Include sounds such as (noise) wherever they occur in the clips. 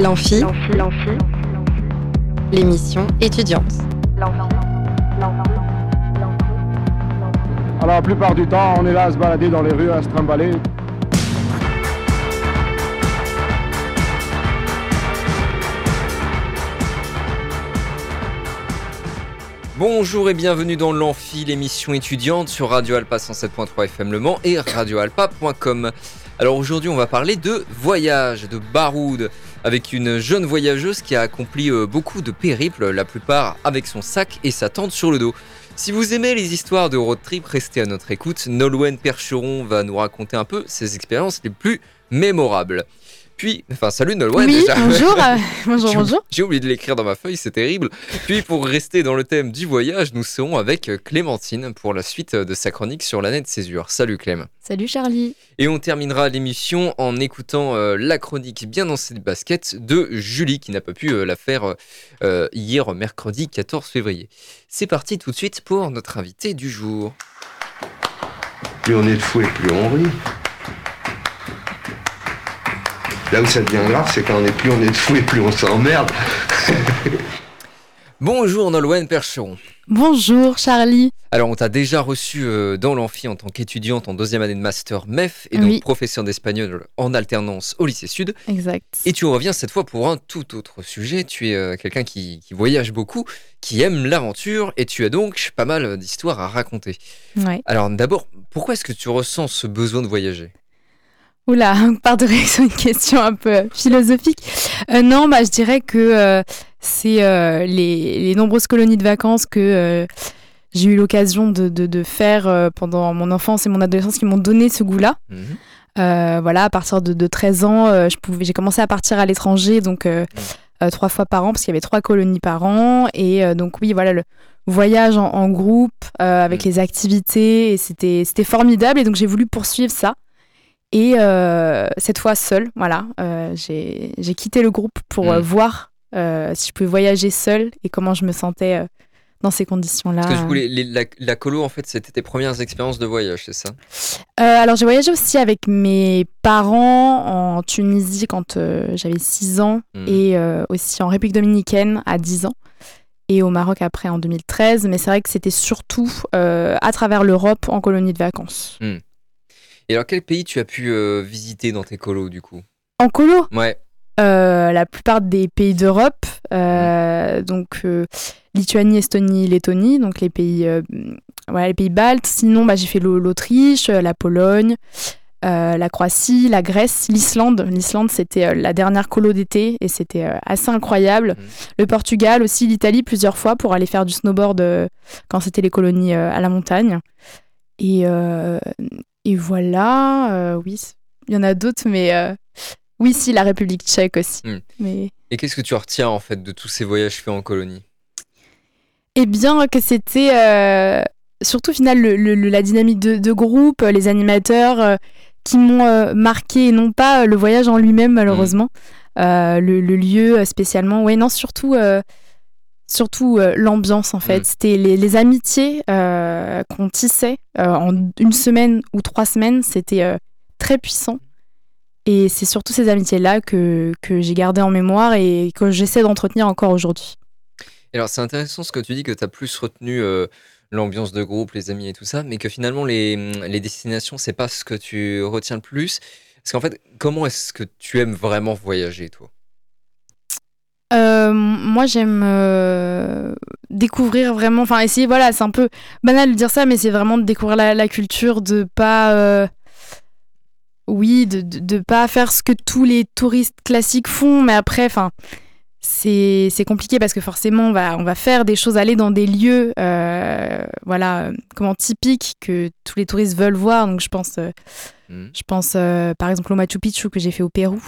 L'amphi, l'émission étudiante. Alors la plupart du temps, on est là à se balader dans les rues, à se trimballer. Bonjour et bienvenue dans l'Amphi, l'émission étudiante sur Radio Alpa 107.3 FM Le Mans et radioalpa.com. Alors aujourd'hui, on va parler de voyage, de baroud, avec une jeune voyageuse qui a accompli euh, beaucoup de périples, la plupart avec son sac et sa tente sur le dos. Si vous aimez les histoires de road trip, restez à notre écoute. Nolwenn Percheron va nous raconter un peu ses expériences les plus mémorables. Puis, enfin, salut Nolwenn Oui, déjà. bonjour, euh, (laughs) bonjour, J'ai- bonjour. J'ai oublié de l'écrire dans ma feuille, c'est terrible. Puis pour rester dans le thème du voyage, nous serons avec Clémentine pour la suite de sa chronique sur l'année de césure. Salut Clem. Salut Charlie. Et on terminera l'émission en écoutant euh, la chronique bien dans ses baskets de Julie qui n'a pas pu euh, la faire euh, euh, hier mercredi 14 février. C'est parti tout de suite pour notre invité du jour. Plus on est de fou et plus on rit. Là où ça devient grave, c'est quand on est plus on est de fou et plus on s'emmerde. (laughs) Bonjour Nolwenn Percheron. Bonjour Charlie. Alors on t'a déjà reçu euh, dans l'amphi en tant qu'étudiante en deuxième année de master MEF et donc Oui. professeur d'espagnol en alternance au lycée Sud. Exact. Et tu reviens cette fois pour un tout autre sujet. Tu es euh, quelqu'un qui, qui voyage beaucoup, qui aime l'aventure, et tu as donc pas mal d'histoires à raconter. Ouais. Alors d'abord, pourquoi est-ce que tu ressens ce besoin de voyager? Oula, on part direct sur une question un peu philosophique. Euh, non, bah, je dirais que euh, c'est euh, les, les nombreuses colonies de vacances que j'ai eu l'occasion de, de- de faire pendant mon enfance et mon adolescence qui m'ont donné ce goût-là. Mhm. Voilà, à partir de, de 13 ans, je pouvais, j'ai commencé à partir à l'étranger, donc trois fois par an, parce qu'il y avait trois colonies par an. Et donc oui, voilà, le voyage en, en groupe, euh, avec Mm. les activités, et c'était, c'était formidable. Et donc j'ai voulu poursuivre ça. Et euh, cette fois seule, voilà, euh, j'ai, quitté le groupe pour Mm. euh, voir euh, si je pouvais voyager seule et comment je me sentais dans ces conditions-là. Parce que du coup, les- les- la, la colo, en fait, c'était tes premières expériences de voyage, c'est ça? Euh, alors j'ai voyagé aussi avec mes parents en Tunisie quand euh, j'avais 6 ans Mhm. et euh, aussi en République dominicaine à 10 ans et au Maroc après en 2013. Mais c'est vrai que c'était surtout à travers l'Europe en colonie de vacances. Et alors, quel pays tu as pu euh, visiter dans tes colos, du coup? En colo, Ouais. euh, la plupart des pays d'Europe, euh, donc Lituanie, Estonie, Lettonie, donc les pays, voilà, les pays baltes. Sinon, bah, j'ai fait l'Au- l'Autriche, la Pologne, la Croatie, la Grèce, l'Islande. L'Islande, c'était la dernière colo d'été et c'était assez incroyable. Mhm. Le Portugal aussi, l'Italie plusieurs fois pour aller faire du snowboard quand c'était les colonies à la montagne. Et, euh, et voilà, euh, oui, il y en a d'autres, mais euh, oui, si, la République tchèque aussi. Mhm. Mais Et qu'est-ce que tu retiens, en fait, de tous ces voyages faits en colonie? Eh bien, que c'était euh, surtout au final le- le- le- la dynamique de, de groupe, les animateurs qui m'ont marqué, et non pas le voyage en lui-même, malheureusement. Euh, le, le lieu spécialement. Ouais, non, surtout, surtout euh, l'ambiance, en fait. Mm. C'était les, les amitiés euh, qu'on tissait euh, en une semaine ou trois semaines. C'était très puissant. Et c'est surtout ces amitiés-là que, que j'ai gardées en mémoire et que j'essaie d'entretenir encore aujourd'hui. Alors, c'est intéressant ce que tu dis, que tu as plus retenu l'ambiance de groupe, les amis et tout ça, mais que finalement, les, les destinations, c'est pas ce que tu retiens le plus. Parce qu'en fait, comment est-ce que tu aimes vraiment voyager, toi? Euh, moi, j'aime euh, découvrir vraiment. Enfin, essayer, voilà, c'est un peu banal de dire ça, mais c'est vraiment de découvrir la, culture, de pas. euh, oui, de, de pas faire ce que tous les touristes classiques font, mais après, enfin. C'est compliqué parce que forcément, on va, on va faire des choses, aller dans des lieux, euh, voilà, comment typiques que tous les touristes veulent voir. Donc, je pense, euh, Mhm. je pense euh, par exemple au Machu Picchu que j'ai fait au Pérou.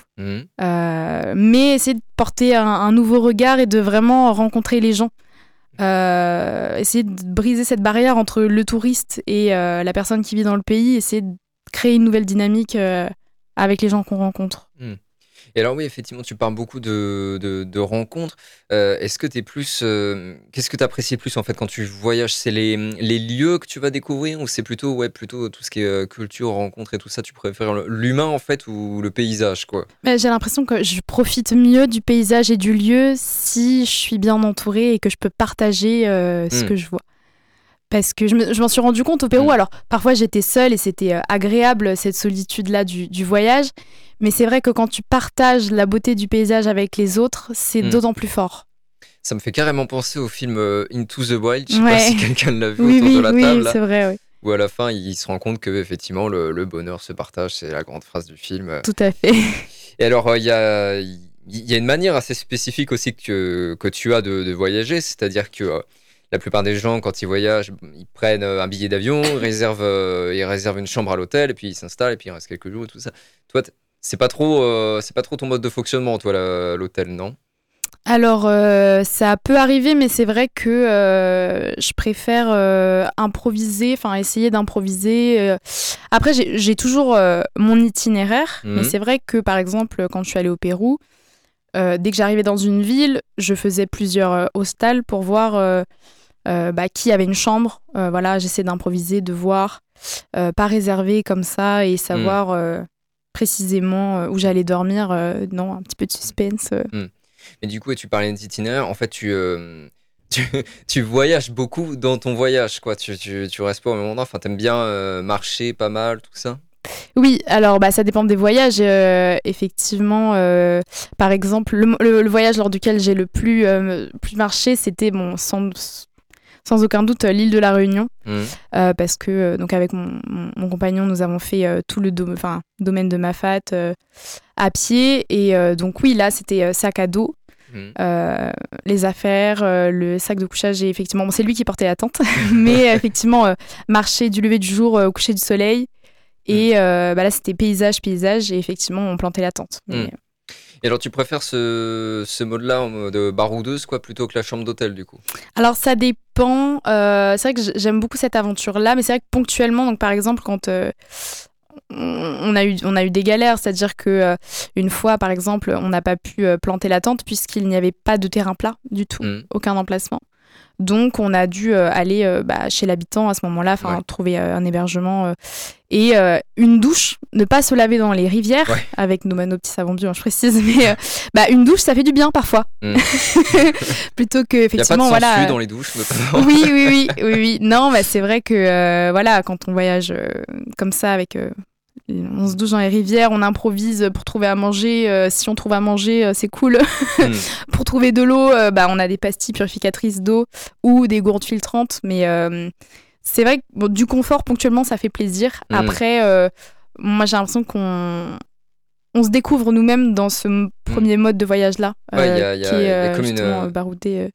Euh, mais essayer de porter un, un nouveau regard et de vraiment rencontrer les gens. Essayer de briser cette barrière entre le touriste et la personne qui vit dans le pays, essayer de créer une nouvelle dynamique avec les gens qu'on rencontre. Et alors oui, effectivement, tu parles beaucoup de, de, de rencontres. Euh, Est-ce que tu es plus... euh, Qu'est-ce que tu apprécies plus en fait quand tu voyages? C'est les, les lieux que tu vas découvrir ou c'est plutôt, ouais, plutôt tout ce qui est euh, culture, rencontres et tout ça Tu préfères l'humain en fait ou le paysage quoi? Mais J'ai l'impression que je profite mieux du paysage et du lieu si je suis bien entourée et que je peux partager ce Mm. que je vois. Parce que je me- je m'en suis rendu compte au Pérou. Mm. Alors, parfois, j'étais seule et c'était euh, agréable, cette solitude-là du, du voyage. Mais c'est vrai que quand tu partages la beauté du paysage avec les autres, c'est Mm. d'autant plus fort. Ça me fait carrément penser au film euh, Into the Wild. Je sais pas Ouais. si quelqu'un l'a vu Oui, autour oui, de la oui, table. là, c'est vrai, oui. Où à la fin, il se rend compte que effectivement le, le bonheur se partage. C'est la grande phrase du film. Tout à fait. Et alors, euh, il y, a, il y a une manière assez spécifique aussi que, que tu as de, de voyager, c'est-à-dire que euh, la plupart des gens, quand ils voyagent, ils prennent euh, un billet d'avion, (coughs) ils réservent, euh, ils réservent une chambre à l'hôtel, et puis ils s'installent, et puis ils restent quelques jours, et tout ça. Toi, c'est pas trop, euh, c'est pas trop ton mode de fonctionnement, toi, l'hôtel, non? Alors, euh, ça peut arriver, mais c'est vrai que euh, je préfère euh, improviser, enfin essayer d'improviser. Après, j'ai toujours euh, mon itinéraire, mais c'est vrai que, par exemple, quand je suis allée au Pérou, euh, dès que j'arrivais dans une ville, je faisais plusieurs euh, hostels pour voir euh, bah, qui avait une chambre. Voilà, j'essaie d'improviser, de voir, pas réserver comme ça et savoir euh, précisément où j'allais dormir. non, un petit peu de suspense. euh. Mais du coup, tu parlais d'itinéraire, en fait, tu, (laughs) tu, tu voyages beaucoup dans ton voyage, quoi. Tu, tu, tu restes pas au même endroit, enfin, t'aimes bien euh, marcher pas mal, tout ça? Oui, alors bah, ça dépend des voyages. euh, effectivement, euh, par exemple, le, le- le voyage lors duquel j'ai le plus, euh, plus marché, c'était bon, sans, sans aucun doute l'île de la Réunion. Euh, parce que donc avec mon, mon- mon compagnon, nous avons fait tout le domaine de Mafat à pied. Et donc oui, là, c'était sac à dos. Euh, les affaires, euh, le sac de couchage et effectivement, bon, c'est lui qui portait la tente, (laughs) mais effectivement, euh, marcher du lever du jour au coucher du soleil. Et euh, bah là, c'était paysage, paysage, et effectivement, on plantait la tente. Mais, Mm. Et alors, tu préfères ce, ce mode-là en mode baroudeuse, quoi, plutôt que la chambre d'hôtel, du coup? Alors ça dépend. Euh, c'est vrai que j'aime beaucoup cette aventure-là, mais c'est vrai que ponctuellement, donc par exemple quand euh, on a eu on a eu des galères, c'est-à-dire que euh, une fois par exemple, on n'a pas pu euh, planter la tente puisqu'il n'y avait pas de terrain plat du tout, Mhm. aucun emplacement. Donc on a dû euh, aller euh, bah, chez l'habitant à ce moment-là, enfin Ouais. trouver euh, un hébergement et une douche, ne pas se laver dans les rivières Ouais. avec nos, nos petits savons bio, je précise, mais bah, une douche ça fait du bien parfois, Mhm. (laughs) plutôt que Il n'y a pas de effectivement voilà. dans les douches. (laughs) Oui, oui, oui, oui, oui. Non, bah, c'est vrai que euh, voilà, quand on voyage euh, comme ça avec, euh, on se douche dans les rivières, on improvise pour trouver à manger. euh, si on trouve à manger, euh, c'est cool. Mhm. (laughs) pour trouver de l'eau, euh, bah, on a des pastilles purificatrices d'eau ou des gourdes filtrantes. Mais c'est vrai que bon, du confort ponctuellement, ça fait plaisir. Mhm. Après, moi, j'ai l'impression qu'on on se découvre nous-mêmes dans ce m- premier mode de voyage-là. Ouais, qui est justement baroudé.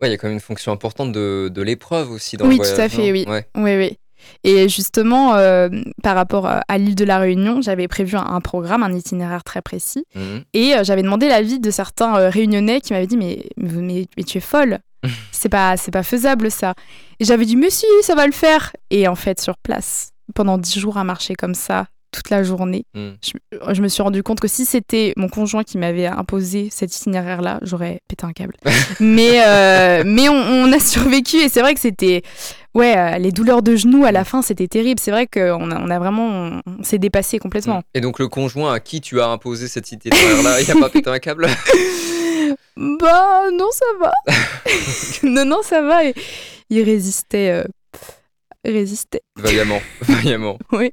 Ouais, il y a quand même une fonction importante de, de l'épreuve aussi dans Oui, le tout voyage. à fait, non? oui. Ouais. Oui, oui. Et justement, euh, par rapport à à l'île de la Réunion, j'avais prévu un, un programme, un itinéraire très précis. Mhm. Et euh, j'avais demandé l'avis de certains euh, réunionnais qui m'avaient dit mais, mais, mais- mais tu es folle, (laughs) c'est pas, c'est pas faisable ça. Et j'avais dit mais si, ça va le faire. Et en fait, sur place, pendant dix jours à marcher comme ça, toute la journée, Mhm. je, je me suis rendu compte que si c'était mon conjoint qui m'avait imposé cet itinéraire-là, j'aurais pété un câble. (laughs) mais euh, mais on, on a survécu et c'est vrai que c'était ouais euh, les douleurs de genoux à la fin c'était terrible. C'est vrai qu'on a, on a vraiment on, on s'est dépassé complètement. Et donc, le conjoint à qui tu as imposé cette itinéraire-là, il n'a pas pété un câble? (laughs) Bah non ça va. (laughs) non non ça va. Et il résistait euh, résistait. Vaillamment, vaillamment. Oui.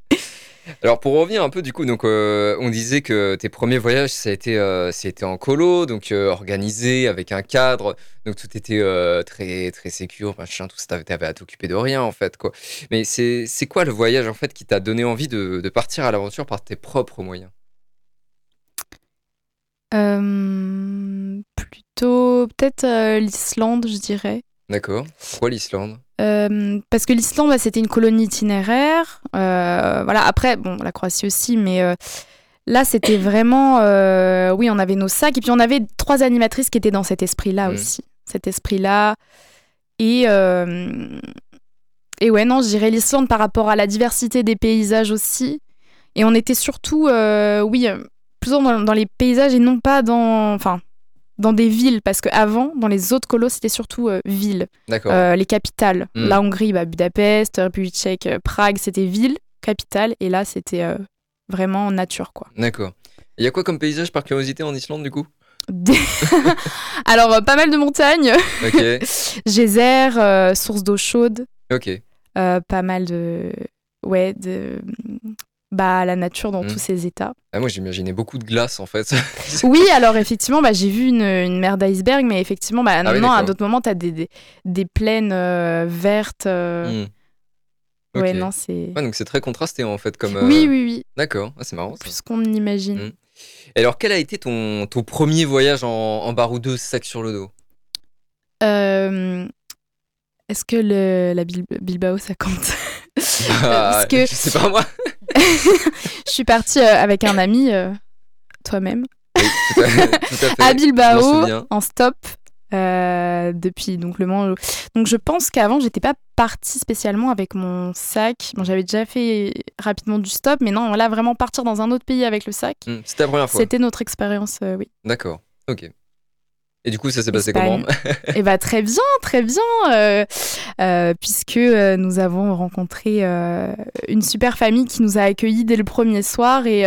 Alors pour revenir un peu du coup, donc euh, on disait que tes premiers voyages ça a été, euh, ça a été en colo, donc euh, organisé avec un cadre, donc tout était très très sécure, machin, tout ça, t'avais, à t'occuper de rien en fait quoi. Mais c'est, c'est quoi le voyage en fait qui t'a donné envie de, de partir à l'aventure par tes propres moyens? Plutôt peut-être l'Islande je dirais. D'accord. Pourquoi l'Islande? Euh, parce que l'Islande, bah, c'était une colonie itinéraire. Euh, voilà. Après, bon, la Croatie aussi, mais euh, là, c'était vraiment. oui, on avait nos sacs et puis on avait trois animatrices qui étaient dans cet esprit-là aussi. Cet esprit-là. Et, et ouais, non, je dirais l'Islande par rapport à la diversité des paysages aussi. Et on était surtout, oui, plutôt dans, dans les paysages et non pas dans, enfin, dans des villes. Parce qu'avant, dans les autres colos, c'était surtout euh, villes, euh, les capitales. Mm. La Hongrie, bah, Budapest, République tchèque, euh, Prague, c'était ville, capitale. Et là, c'était euh, vraiment nature, quoi. D'accord. Il y a quoi comme paysage par curiosité en Islande du coup? (laughs) Alors, pas mal de montagnes, Ok. (laughs) geyser, euh, sources d'eau chaude, ok. pas mal de. Ouais, de. Bah, la nature dans Mm. tous ses états. Ah, moi j'imaginais beaucoup de glace en fait. (laughs) Oui, alors effectivement, bah, j'ai vu une, une mer d'iceberg, mais effectivement, bah, Ah oui, non, à d'accord. d'autres moments, tu as des, des, des plaines euh, vertes. euh, Hmm. Ouais, non, c'est. Ouais, donc c'est très contrasté en fait comme. euh, Oui, oui, oui, D'accord, Ah, c'est marrant ça. plus qu'on imagine. Mm. Et alors quel a été ton, ton premier voyage en, en baroudeux sac sur le dos? Euh, Est-ce que le, la Bil- Bilbao, ça compte? Ah, que- Je sais pas moi. (laughs) Je suis partie euh, avec un ami, euh, toi-même, à, (laughs) Bilbao, en stop. euh, depuis donc le où- donc je pense qu'avant j'étais pas partie spécialement avec mon sac bon j'avais déjà fait rapidement du stop mais non là vraiment partir dans un autre pays avec le sac Hmm, C'était la première fois. c'était notre expérience euh, oui D'accord. Ok. Et du coup ça s'est passé comment Et bah très bien, très bien, euh, euh, puisque euh, nous avons rencontré euh, une super famille qui nous a accueillis dès le premier soir et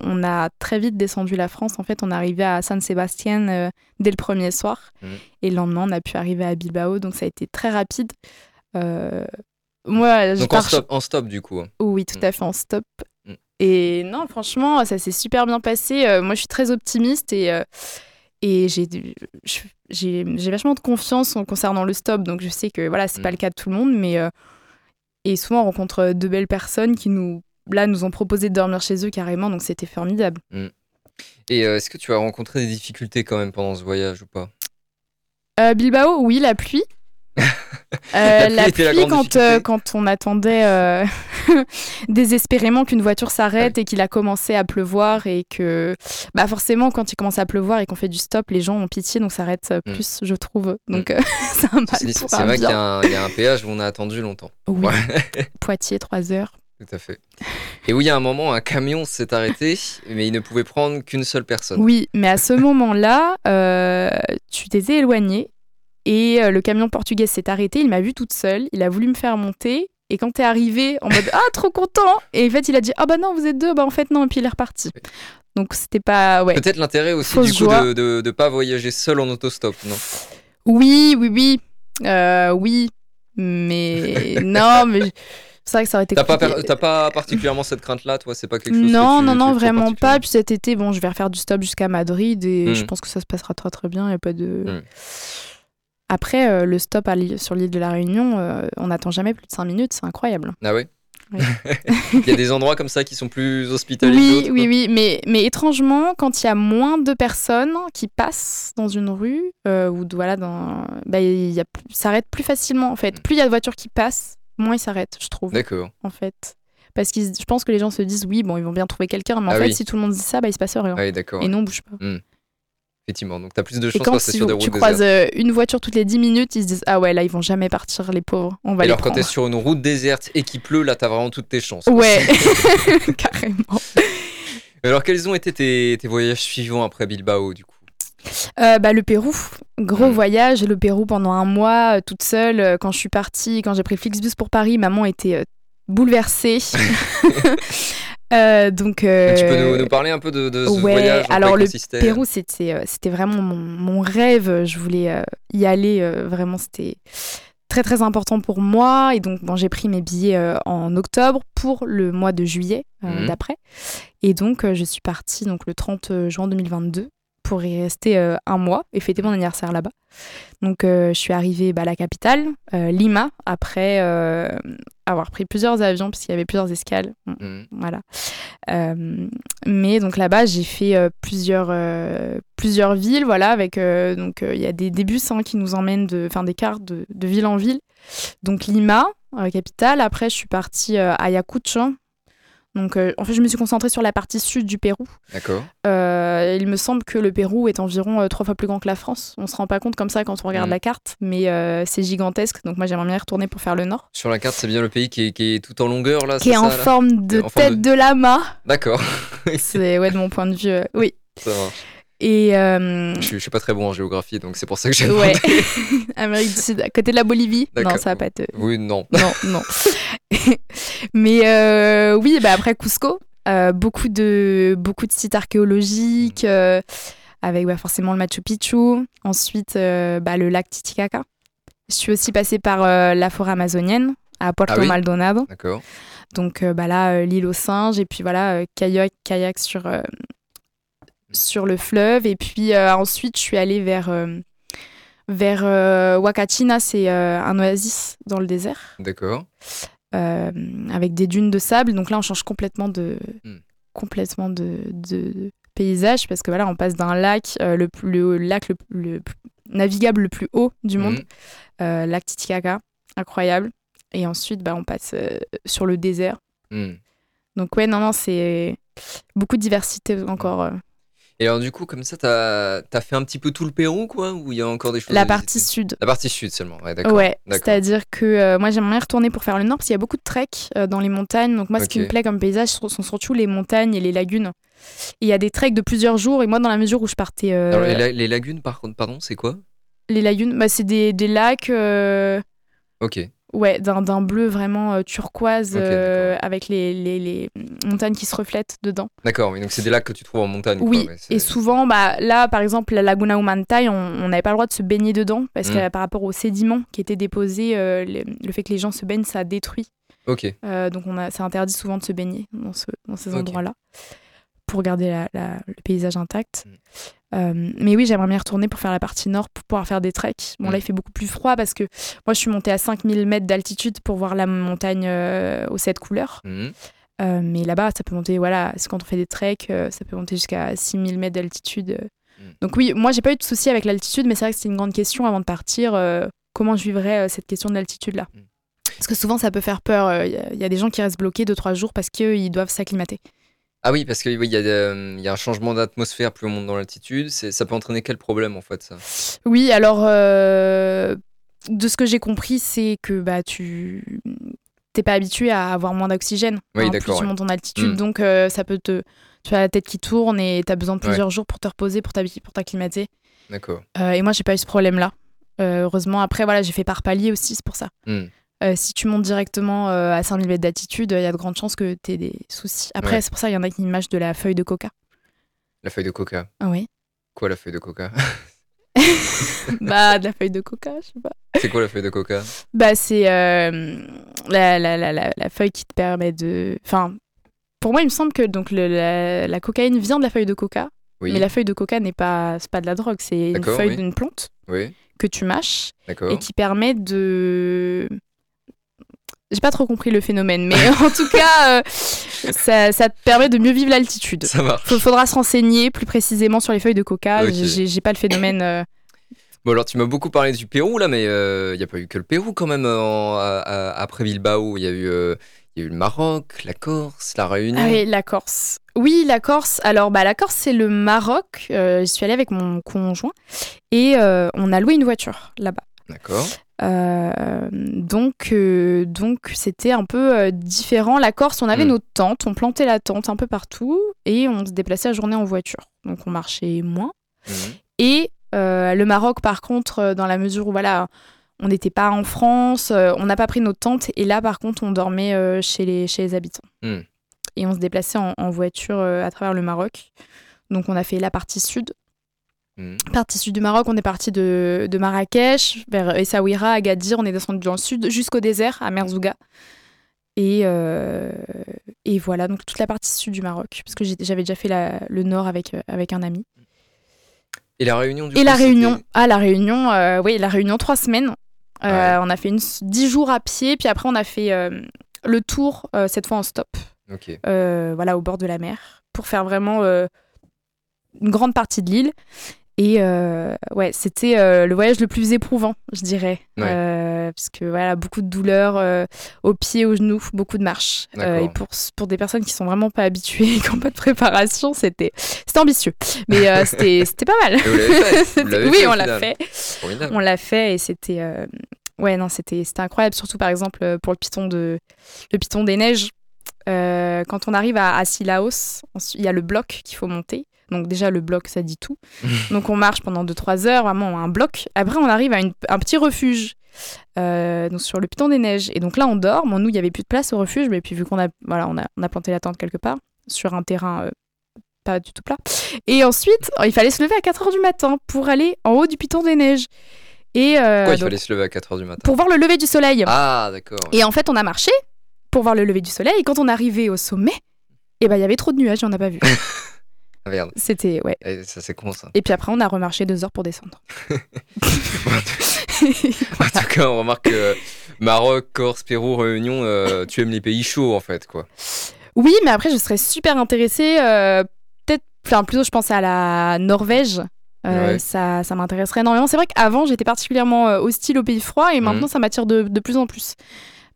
on a très vite descendu la France. En fait, on est arrivé à San Sébastien euh, dès le premier soir Mhm. et le lendemain on a pu arriver à Bilbao, donc ça a été très rapide. Moi, je Donc en stop, en stop du coup. oui, tout à fait en stop. Mm. Et non, franchement, ça s'est super bien passé. Moi, je suis très optimiste et, et j'ai, vachement de confiance en- concernant le stop. Donc, je sais que voilà, c'est Mm. pas le cas de tout le monde, mais euh, et souvent on rencontre de belles personnes qui nous, là, nous ont proposé de dormir chez eux carrément. Donc, c'était formidable. Et euh, est-ce que tu as rencontré des difficultés quand même pendant ce voyage ou pas? Euh, Bilbao, oui, la pluie. La Euh, pluie la pluie, quand, euh, quand on attendait euh, (laughs) désespérément qu'une voiture s'arrête et qu'il a commencé à pleuvoir et que bah forcément quand il commence à pleuvoir et qu'on fait du stop, les gens ont pitié donc s'arrêtent euh, Mm. plus, je trouve. Donc euh, (laughs) c'est un mal C'est vrai qu'il y, a un- il y a un péage où on a attendu longtemps. Oui. Ouais. (laughs) Poitiers, 3 heures. Tout à fait. Et y a un moment, un camion s'est arrêté, mais il ne pouvait prendre qu'une seule personne. Oui, mais à ce moment-là, tu t'étais éloigné et euh, le camion portugais s'est arrêté. Il m'a vue toute seule. Il a voulu me faire monter. Et quand t'es arrivé en mode Ah, trop content Et en fait, il a dit Ah, bah non, vous êtes deux. Bah en fait, non. Et puis il est reparti. Donc c'était pas. Ouais. Peut-être l'intérêt aussi Fausse du coup de ne pas voyager seul en autostop, non? Oui, oui, oui. Euh, oui. Mais (laughs) non, mais c'est vrai que ça aurait été T'as pas, pas particulièrement cette crainte-là, toi? C'est pas quelque chose que Non, tu- non, tu non, ferais vraiment pas. Puis cet été, bon, je vais refaire du stop jusqu'à Madrid et Mm. je pense que ça se passera très très bien. Il a pas de. Mm. Après, euh, le stop sur l'île de la Réunion, euh, on n'attend jamais plus de 5 minutes, c'est incroyable. Ah ouais Oui. (laughs) Il y a des endroits comme ça qui sont plus hospitaliers Oui, oui, oui, mais, mais étrangement, quand il y a moins de personnes qui passent dans une rue, euh, ou voilà, dans, bah, il y a plus- ça s'arrête plus facilement en fait. Plus il y a de voitures qui passent, moins ils s'arrêtent, je trouve, D'accord. en fait. Parce que je pense que les gens se disent, oui, bon, ils vont bien trouver quelqu'un, mais en Ah fait, oui. si tout le monde dit ça, bah, il se passe rien. Ah oui, d'accord. Et non, on bouge pas. Effectivement. Donc t'as plus de chances quand quand c'est si sur des tu croises euh, une voiture toutes les 10 minutes, ils se disent Ah ouais, là, ils vont jamais partir, les pauvres. On va Et les alors quand prendre. t'es sur une route déserte et qu'il pleut, là t'as vraiment toutes tes chances. Ouais, (laughs) (laughs) carrément. Alors quels ont été tes, tes voyages suivants après Bilbao du coup? Euh, bah, le Pérou, gros Mm. voyage. Le Pérou pendant un mois, euh, toute seule. Quand je suis partie, quand j'ai pris Flixbus pour Paris, maman était bouleversée. (laughs) Euh, donc, euh, Tu peux nous, nous parler un peu de, de ce ouais, voyage alors le Pérou, c'était euh, c'était vraiment mon, mon rêve. Je voulais y aller. vraiment, c'était très très important pour moi. Et donc, bon, j'ai pris mes billets en octobre pour le mois de juillet Mhm. d'après. Et donc, je suis partie donc le 30 juin 2022 pour y rester euh, un mois et fêter mon anniversaire là-bas. Donc, euh, je suis arrivée bah, à la capitale, euh, Lima, après avoir pris plusieurs avions puisqu'il y avait plusieurs escales. Mhm. voilà. Mais donc là-bas, j'ai fait plusieurs, plusieurs villes, voilà, avec donc il y a des, des bus hein, qui nous emmènent, de, enfin des cartes de, de ville en ville. Donc Lima, capitale. Après, je suis partie à Ayacucho. Donc euh, en fait, je me suis concentrée sur la partie sud du Pérou. D'accord. Euh, il me semble que le Pérou est environ euh, trois fois plus grand que la France. On se rend pas compte comme ça quand on regarde Mhm. la carte, mais c'est gigantesque. Donc moi, j'aimerais bien y retourner pour faire le nord, Sur la carte, c'est bien le pays qui est, qui est tout en longueur là, qui est en là forme de En forme tête de lama. D'accord. (laughs) c'est ouais de mon point de vue, oui. Ça marche. Et euh, Je, je suis pas très bon en géographie, donc c'est pour ça que j'ai ouais. (laughs) Amérique du Sud, à côté de la Bolivie. Non, ça va pas te. Oui, non. Non, non. (laughs) Mais euh, oui, bah après Cusco, euh, beaucoup de beaucoup de sites archéologiques euh, avec bah, forcément le Machu Picchu. Ensuite, bah, le lac Titicaca. Je suis aussi passée par la forêt amazonienne à Puerto Ah oui Maldonado. D'accord. Donc bah là, l'île aux singes, et puis voilà, kayak, kayak sur, sur le fleuve. Et puis euh, ensuite, je suis allée vers, euh, vers euh, Wakachina, c'est un oasis dans le désert, D'accord. avec des dunes de sable. Donc là, on change complètement de, Hmm. complètement de, de paysage, parce que voilà, on passe d'un lac, euh, le, le lac le, le navigable le plus haut du monde, euh, lac Titicaca, incroyable. Et ensuite, bah, on passe euh, sur le désert. Hmm. Donc ouais, non, non, c'est beaucoup de diversité encore. Et alors, du coup, comme ça, t'as as fait un petit peu tout le Pérou, quoi Ou il y a encore des choses La partie sud. La partie sud seulement, ouais, d'accord. Ouais, c'est-à-dire que euh, moi j'aimerais retourner pour faire le nord parce qu'il y a beaucoup de trek euh, dans les montagnes. Donc moi ce qui me plaît comme paysage ce sont surtout les montagnes et les lagunes. Il y a des treks de plusieurs jours et moi dans la mesure où je partais... euh, Alors, les, la- les lagunes, par contre, pardon, c'est quoi? Les lagunes, bah, c'est des, des lacs Ok. Ouais, d'un bleu vraiment euh, turquoise euh, avec les, les, les montagnes qui se reflètent dedans. D'accord, oui, donc c'est des lacs que tu trouves en montagne. Oui, et souvent, bah, là, par exemple, la Laguna Humantai, on n'avait pas le droit de se baigner dedans parce que par rapport aux sédiments qui étaient déposés, euh, le, fait que les gens se baignent, ça détruit. Ok. Euh, donc, on a, c'est interdit souvent de se baigner dans, ce- dans ces endroits-là pour garder la- la- le paysage intact. Mm. Euh, mais oui, j'aimerais bien retourner pour faire la partie nord, pour pouvoir faire des treks. Bon, Mm. là, il fait beaucoup plus froid parce que moi, je suis montée à 5000 mètres d'altitude pour voir la montagne euh, aux sept couleurs. Mhm. Euh, mais là-bas, ça peut monter, voilà, c'est quand on fait des treks, ça peut monter jusqu'à 6000 mètres d'altitude. Mm. Donc oui, moi, j'ai pas eu de souci avec l'altitude, mais c'est vrai que c'était une grande question avant de partir. comment je vivrais cette question de l'altitude-là Mm. Parce que souvent, ça peut faire peur. Il y a des gens qui restent bloqués 2-3 jours parce qu'ils doivent s'acclimater. Ah oui, parce qu'il y, a, euh, il y a un changement d'atmosphère plus on monte dans l'altitude. Ça peut entraîner quel problème en fait ça? Oui, alors, euh, de ce que j'ai compris, c'est que bah, tu t'es pas habitué à avoir moins d'oxygène. Oui, hein, d'accord, Plus tu ouais. montes en altitude, Mm. donc euh, ça peut te... Tu as la tête qui tourne et tu as besoin de Ouais. plusieurs jours pour te reposer, pour t'acclimater. D'accord. Et moi, j'ai pas eu ce problème-là. Heureusement, après, voilà, j'ai fait par palier aussi, c'est pour ça. Hmm. Euh, si tu montes directement euh, à 5000 mètres d'altitude, il y a de grandes chances que tu aies des soucis. Après, Ouais. c'est pour ça qu'il y en a qui mâchent de la feuille de coca. La feuille de coca. Ah oui Quoi la feuille de coca? (laughs) (laughs) Bah, de la feuille de coca, je sais pas. C'est quoi la feuille de coca? Bah, c'est euh, la, la, la, la, feuille qui te permet de. Enfin, pour moi, il me semble que donc, le- la, la cocaïne vient de la feuille de coca. Oui. Mais la feuille de coca n'est pas, c'est pas de la drogue, c'est une feuille oui. d'une plante Oui, que tu mâches et qui permet de. J'ai pas trop compris le phénomène, mais (laughs) en tout cas, euh, ça, ça te permet de mieux vivre l'altitude. Ça marche. Il faudra se renseigner plus précisément sur les feuilles de coca. Ok. J'ai pas le phénomène. euh, Bon alors tu m'as beaucoup parlé du Pérou là, mais il n'y a pas eu que le Pérou quand même euh, en- à- à- après Bilbao. Il y a eu euh, y a eu le Maroc, la Corse, la Réunion. Ah oui, la Corse. Oui, la Corse. Alors, bah, la Corse, c'est le Maroc. Euh, J'y suis allée avec mon conjoint et euh, on a loué une voiture là-bas. D'accord. Euh, donc, euh, donc c'était un peu euh, différent. La Corse, on avait Mm. nos tentes, on plantait la tente un peu partout et on se déplaçait la journée en voiture. Donc, on marchait moins. Mhm. Et le Maroc, par contre, dans la mesure où voilà, on n'était pas en France, on n'a pas pris notre tente. Et là, par contre, on dormait chez, les, chez les habitants. Hmm. Et on se déplaçait en, en voiture à travers le Maroc. Donc, on a fait la partie sud. Mhm. Partie sud du Maroc, on est parti de, de Marrakech vers Essaouira, Agadir. On est descendu dans le sud jusqu'au désert, à Merzouga. Et, euh, et voilà, donc toute la partie sud du Maroc. Parce que j'avais déjà fait la- le nord avec, euh, avec un ami. Et la Réunion du Et coup, la Réunion, ah la Réunion, euh, oui, la Réunion, trois semaines. Euh, Ouais. On a fait une, dix jours à pied, puis après on a fait le tour, cette fois en stop, voilà, au bord de la mer, pour faire vraiment une grande partie de l'île. Et euh, ouais, c'était euh, le voyage le plus éprouvant, je dirais. Ouais. Euh, parce que voilà, beaucoup de douleurs aux pieds, aux genoux, beaucoup de marches. Et pour, pour des personnes qui sont vraiment pas habituées, (laughs) qui n'ont pas de préparation, c'était c'était ambitieux. Mais (laughs) c'était c'était pas mal. Fait, (laughs) oui, fait on l'a fait. On l'a fait et c'était ouais non c'était c'était incroyable surtout par exemple pour le piton de le piton des neiges quand on arrive à, à Sillaos, il y a le bloc qu'il faut monter. Donc déjà, le bloc, ça dit tout. (laughs) Donc on marche pendant 2-3 heures, vraiment un bloc. Après, on arrive à une- un petit refuge euh, donc sur le Piton des Neiges. Et donc là, on dort. Bon, nous, il n'y avait plus de place au refuge, mais puis vu qu'on a, voilà, on a, on a planté la tente quelque part, sur un terrain euh, pas du tout plat. Et ensuite, il fallait se lever à 4 heures du matin pour aller en haut du Piton des Neiges. Et euh, Pourquoi il donc, fallait se lever à 4h du matin? pour voir le lever du soleil. Ah, d'accord. Et en fait, on a marché pour voir le lever du soleil. Et quand on arrivé au sommet, eh ben, il y avait trop de nuages, on n'a pas vu. (laughs) Ah, merde. C'était, ouais. Eh, ça, c'est con, ça. Et puis après, on a remarché deux heures pour descendre. (laughs) En tout cas, on remarque que Maroc, Corse, Pérou, Réunion, euh, tu aimes les pays chauds, en fait, quoi. Oui, mais après, je serais super intéressée. euh, peut-être, enfin, plutôt, je pense à la Norvège. Euh, Ouais. Ça, ça m'intéresserait énormément. C'est vrai qu'avant, j'étais particulièrement euh, hostile aux pays froids et Mhm. maintenant, ça m'attire de, de plus en plus.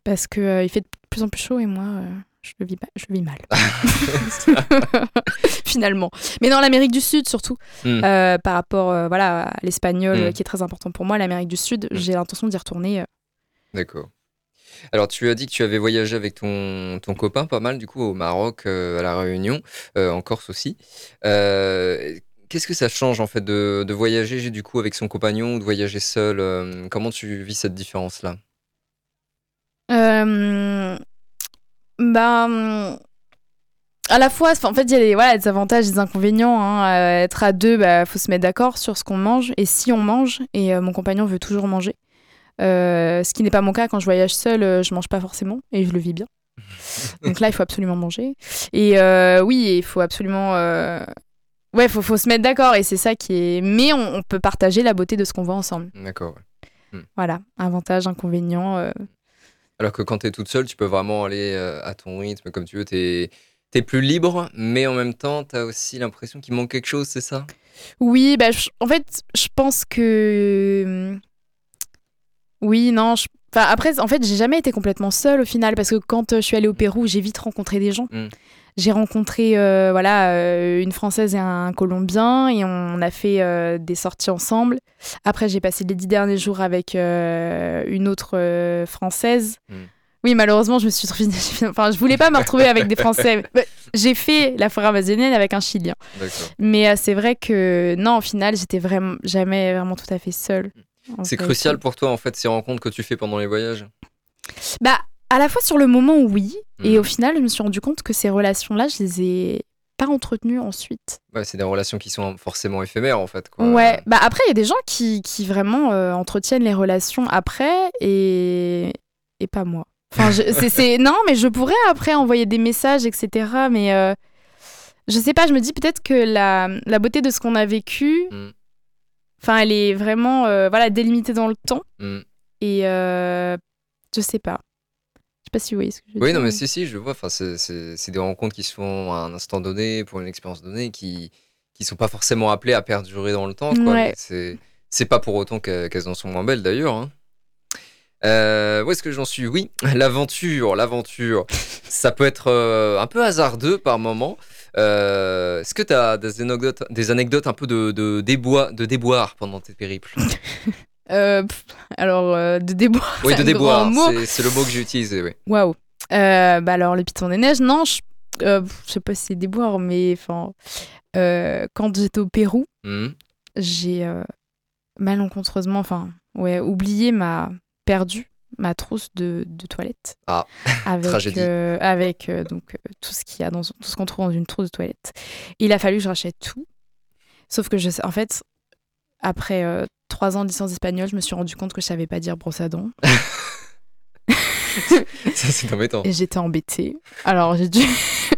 Parce qu'il il fait de plus en plus chaud et moi, euh, je, le vis, je mal. (laughs) (laughs) Finalement. Mais dans l'Amérique du Sud, surtout, Hmm. euh, par rapport euh, voilà, à l'espagnol, Mhm. euh, qui est très important pour moi, l'Amérique du Sud, Mhm. j'ai l'intention d'y retourner. euh. D'accord. Alors, tu as dit que tu avais voyagé avec ton, ton copain pas mal, du coup, au Maroc, à La Réunion, en Corse aussi. Qu'est-ce que ça change, en fait, de, de voyager, du coup, avec son compagnon ou de voyager seul Comment tu vis cette différence-là? Euh, ben, à la fois, en fait, il y a des, voilà, des avantages, des inconvénients. hein. Euh, être à deux, bah, faut se mettre d'accord sur ce qu'on mange et si on mange. Et euh, mon compagnon veut toujours manger. Euh, ce qui n'est pas mon cas quand je voyage seule, je mange pas forcément et je le vis bien. (laughs) Donc là, il faut absolument manger. Et oui, il faut absolument. Ouais, faut, faut se mettre d'accord et c'est ça qui est. Mais on, on peut partager la beauté de ce qu'on voit ensemble. D'accord. ouais. Voilà, avantage, inconvénient. Alors que quand tu es toute seule, tu peux vraiment aller euh, à ton rythme, comme tu veux. Tu es, plus libre, mais en même temps, tu as aussi l'impression qu'il manque quelque chose, c'est ça? Oui, bah, je- en fait, je pense que. hum, Oui, non. je- Enfin, après, en fait, j'ai jamais été complètement seule au final parce que quand euh, je suis allée au Pérou, j'ai vite rencontré des gens. Mm. J'ai rencontré euh, voilà, euh, une Française et un Colombien et on a fait euh, des sorties ensemble. Après, j'ai passé les dix derniers jours avec euh, une autre Française. Mm. Oui, malheureusement, je me suis retrouvée- (laughs) Enfin, je voulais pas me retrouver avec des Français. (laughs) J'ai fait la forêt amazonienne avec un Chilien. Mais c'est vrai que non, au final, j'étais vraiment jamais vraiment tout à fait seule. C'est crucial pour toi, en fait, ces rencontres que tu fais pendant les voyages? Bah, à la fois sur le moment, oui. Et Mhm. au final, je me suis rendu compte que ces relations-là, je les ai pas entretenues ensuite. Ouais, c'est des relations qui sont forcément éphémères, en fait. Quoi. Ouais. Bah après, il y a des gens qui, qui vraiment euh, entretiennent les relations après et et pas moi. Enfin, je- (laughs) c'est c'est- non, mais je pourrais après envoyer des messages, etc. Mais euh, je sais pas. Je me dis peut-être que la la beauté de ce qu'on a vécu. Mhm. Enfin, elle est vraiment euh, voilà délimitée dans le temps. Mm. Et euh, je sais pas. Sais pas si vous voyez ce que je veux Oui, dire. non, mais si, si, je vois. Enfin, c'est- des rencontres qui se font à un instant donné, pour une expérience donnée, qui qui sont pas forcément appelées à perdurer dans le temps. Quoi. Ouais. C'est c'est pas pour autant que- qu'elles en sont moins belles, d'ailleurs. hein. Euh, où est-ce que j'en suis? Oui, (laughs) l'aventure, l'aventure. Ça peut être euh, un peu hasardeux par moment. Euh, est-ce que tu as des anecdotes, des anecdotes un peu de, de, débois, de déboire pendant tes périples? (laughs) Euh, pff, alors, euh, de déboire. (laughs) Oui, de déboire, c'est- le mot que j'ai utilisé. Oui. Waouh. Euh, bah alors, le Piton des Neiges, non, je, je sais pas si c'est déboire, mais enfin, quand j'étais au Pérou, Mhm. j'ai malencontreusement, enfin, ouais, oublié ma perdu ma trousse de, de toilette. Ah, (laughs) avec, tragédie. euh, avec euh, donc euh, tout ce qu'il y a dans tout ce qu'on trouve dans une trousse de toilette. Il a fallu que je rachète tout. Sauf que je en fait, après trois ans de licence d'espagnol, je me suis rendu compte que je savais pas dire brosse à dents Ça, c'est embêtant. et j'étais embêtée. Alors j'ai dû,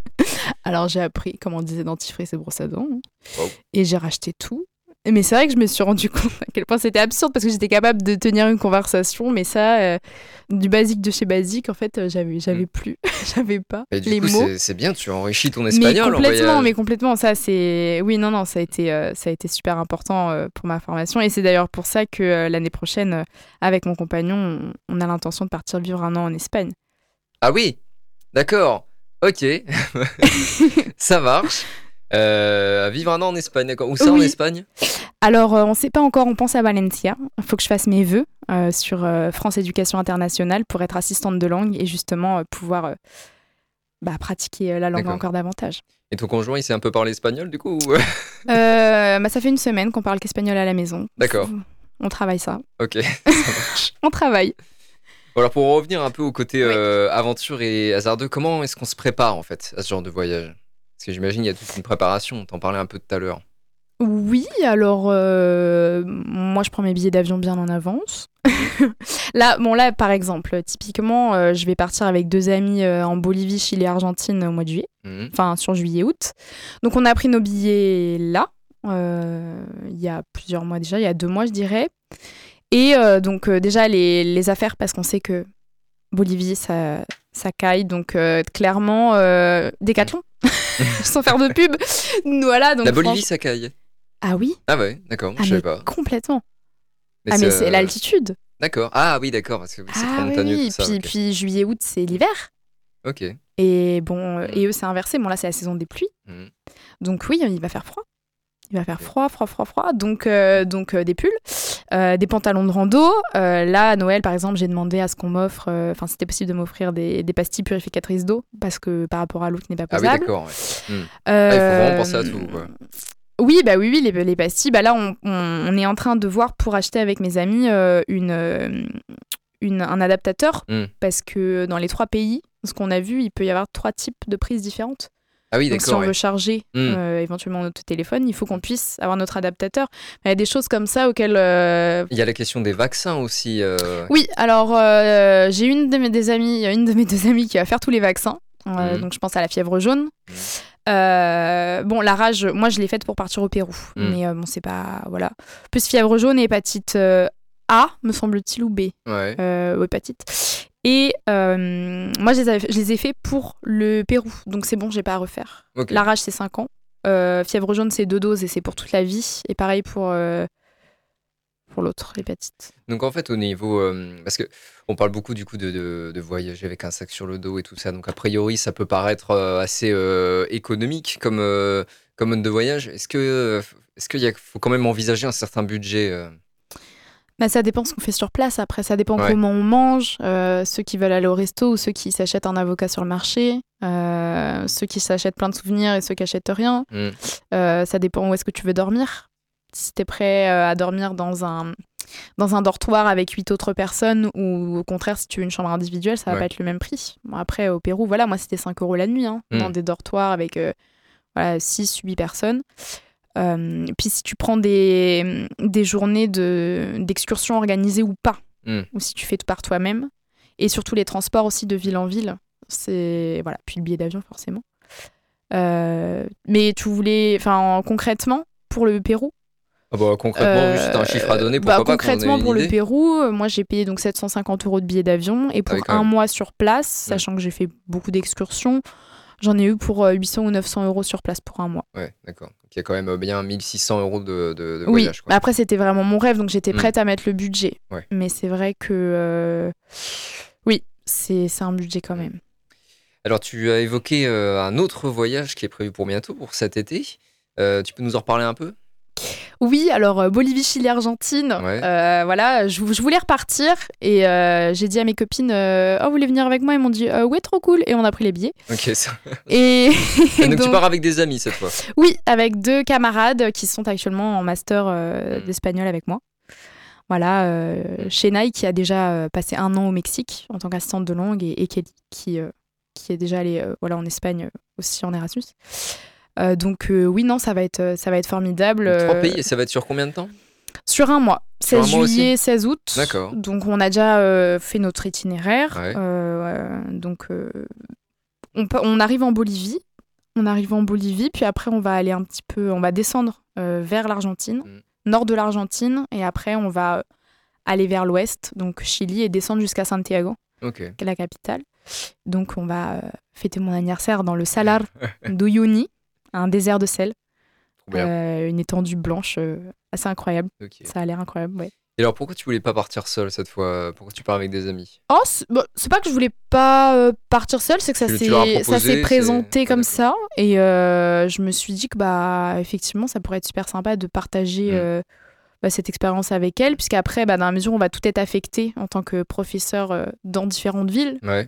(laughs) alors j'ai appris comment on disait dentifrice et brosse à dents Wow. et j'ai racheté tout. Mais c'est vrai que je me suis rendu (laughs) compte à quel point c'était absurde parce que j'étais capable de tenir une conversation, mais ça, euh, du basique de chez basique, en fait, euh, j'avais, j'avais plus, (laughs) j'avais pas Et du les coup, mots. c'est- bien, tu enrichis ton Mais espagnol en complètement, mais complètement. Ça, c'est. Oui, non, non, ça a été, euh, ça a été super important euh, pour ma formation. Et c'est d'ailleurs pour ça que l'année prochaine, avec mon compagnon, on, on a l'intention de partir vivre un an en Espagne. Ah oui, d'accord. Ok, (laughs) ça marche. Euh, vivre un an en Espagne, d'accord. Où ça en. Espagne? Alors, euh, on ne sait pas encore, on pense à Valencia. Il faut que je fasse mes vœux euh, sur euh, France Éducation Internationale pour être assistante de langue et justement euh, pouvoir bah, pratiquer la langue encore davantage. Et ton conjoint, il sait un peu parler espagnol du coup ou- bah, ça fait une semaine qu'on parle qu'espagnol à la maison. D'accord. On travaille ça. Ok, (laughs) ça marche. On travaille. Bon, alors pour revenir un peu au côté Oui. aventure et hasardeux, comment est-ce qu'on se prépare en fait à ce genre de voyage? Parce que j'imagine il y a toute une préparation, t'en parlais un peu tout à l'heure. Oui, alors euh, moi je prends mes billets d'avion bien en avance. (laughs) là, bon là par exemple, typiquement, euh, je vais partir avec deux amis euh, en Bolivie, Chili, Argentine au mois de juillet, Mhm. enfin sur juillet-août. Donc on a pris nos billets là, il y a plusieurs mois déjà, il y a deux mois je dirais. Et donc déjà les, les affaires parce qu'on sait que Bolivie ça ça caille, donc clairement Décathlon, (laughs) sans faire de pub. voilà donc La Bolivie, ça caille. Ah oui. Ah ouais, d'accord, Ah, je savais mais pas. complètement. ah, mais c'est euh, l'altitude. D'accord. Ah oui, d'accord, parce que c'est Ah oui, montagneux oui. tout ça. Puis, ok. puis juillet-août, c'est l'hiver. Ok. Et bon, euh, Mm. et eux, c'est inversé. Bon, là, c'est la saison des pluies. Mhm. Donc oui, il va faire froid. Il va faire froid, froid, froid, froid. Donc, euh, donc euh, des pulls, euh, des pantalons de rando. Là, à Noël, par exemple, j'ai demandé à ce qu'on m'offre, enfin, c'était possible de m'offrir des, des pastilles purificatrices d'eau parce que par rapport à l'eau qui n'est pas Ah oui, d'accord. ouais. Euh, Ah, il faut vraiment penser à tout, quoi. Oui, bah oui, oui, les, les pastilles. Bah là, on, on- on est en train de voir pour acheter avec mes amis une, une, un adaptateur Mm. parce que dans les trois pays, ce qu'on a vu, il peut y avoir trois types de prises différentes. Ah oui, Donc si on d'accord. ouais. veut charger Mm. euh, éventuellement notre téléphone, il faut qu'on puisse avoir notre adaptateur. Il y a des choses comme ça auxquelles euh, Il y a la question des vaccins aussi. euh, oui, alors j'ai une de mes des amies, une de mes (laughs) deux amies qui va faire tous les vaccins. Mhm. Donc je pense à la fièvre jaune. Euh, bon, la rage, moi je l'ai faite pour partir au Pérou, mais bon c'est pas voilà. Plus fièvre jaune et hépatite A, me semble-t-il, ou B, Ouais. ou hépatite. Et euh, moi je les, avais- je les ai fait pour le Pérou, donc c'est bon, j'ai pas à refaire. La rage c'est 5 ans, Euh, fièvre jaune c'est deux doses et c'est pour toute la vie, et pareil pour euh, pour l'autre, l'hépatite. Donc en fait au niveau parce que on parle beaucoup du coup de, de, de voyager avec un sac sur le dos et tout ça. Donc a priori ça peut paraître assez économique comme comme mode de voyage. Est-ce que est-ce qu'il faut quand même envisager un certain budget Bah, ça dépend ce qu'on fait sur place. Après, ça dépend Ouais. comment on mange. Euh, ceux qui veulent aller au resto ou ceux qui s'achètent un avocat sur le marché. Euh, ceux qui s'achètent plein de souvenirs et ceux qui achètent rien. Hmm. Euh, ça dépend où est-ce que tu veux dormir. Si t'es prêt à dormir dans un, dans un dortoir avec huit autres personnes ou au contraire, si tu veux une chambre individuelle, ça va Ouais. pas être le même prix. Bon, après, au Pérou, voilà, moi, c'était 5 euros la nuit hein, Hmm. dans des dortoirs avec voilà, 6, 8 personnes. Euh, puis si tu prends des, des journées de- d'excursion organisées ou pas, Mm. ou si tu fais tout par toi-même, et surtout les transports aussi de ville en ville, c'est voilà, puis le billet d'avion forcément. Euh, mais tu voulais, enfin concrètement pour le Pérou? Ah bah, concrètement euh, juste un chiffre à donner bah, pourquoi pas qu'on ait concrètement pour le Pérou, euh, moi j'ai payé donc 750 euros de billet d'avion et pour un mois sur place, sachant que j'ai fait beaucoup d'excursions, j'en ai eu pour euh, 800 ou 900 euros sur place pour un mois. ouais d'accord donc il y a quand même euh, bien 1600 euros de, de, de Oui, voyage quoi. après c'était vraiment mon rêve, donc j'étais Mm. prête à mettre le budget. Ouais. Mais c'est vrai que euh, oui, c'est c'est un budget quand même. alors tu as évoqué euh, un autre voyage qui est prévu pour bientôt pour cet été Euh, tu peux nous en reparler un peu? Oui, alors euh, Bolivie, Chili, Argentine. Ouais. euh, voilà, je, je voulais repartir et euh, j'ai dit à mes copines, euh, oh vous voulez venir avec moi? Ils m'ont dit, ouais trop cool et on a pris les billets. ok ça... (laughs) Et, Et donc, (laughs) tu pars avec des amis cette fois? Oui, avec deux camarades qui sont actuellement en master euh, Mm. d'espagnol avec moi. Voilà, Chennai qui a déjà passé un an au Mexique en tant qu'assistante de langue et, et Kelly qui, qui est déjà allée voilà, en Espagne aussi en Erasmus. Euh, donc euh, oui, non, ça va être, euh, ça va être formidable. Trois pays et ça va être sur combien de temps? Sur un mois, Sur un 16 mois aussi juillet, 16 août. D'accord. Donc on a déjà euh, fait notre itinéraire. Ouais. Euh, donc euh, on, peut- on arrive en Bolivie. On arrive en Bolivie, puis après on va aller un petit peu, on va descendre vers l'Argentine, Mm. nord de l'Argentine, et après on va aller vers l'ouest, donc Chili, et descendre jusqu'à Santiago, qui est la capitale. Donc on va fêter mon anniversaire dans le Salar (laughs) d'Uyuni, un désert de sel. Euh, une étendue blanche euh, assez incroyable. Ça a l'air incroyable, ouais. Et alors pourquoi tu voulais pas partir seul cette fois? Pourquoi tu pars avec des amis? Oh, c'est bah, c'est pas que je voulais pas euh, partir seule, c'est que ça s'est présenté comme ça et euh, je me suis dit que bah effectivement ça pourrait être super sympa de partager Mm. euh, bah, cette expérience avec elle, puisqu'après, bah, dans la mesure où on va tout être affecté en tant que professeur dans différentes villes, Ouais.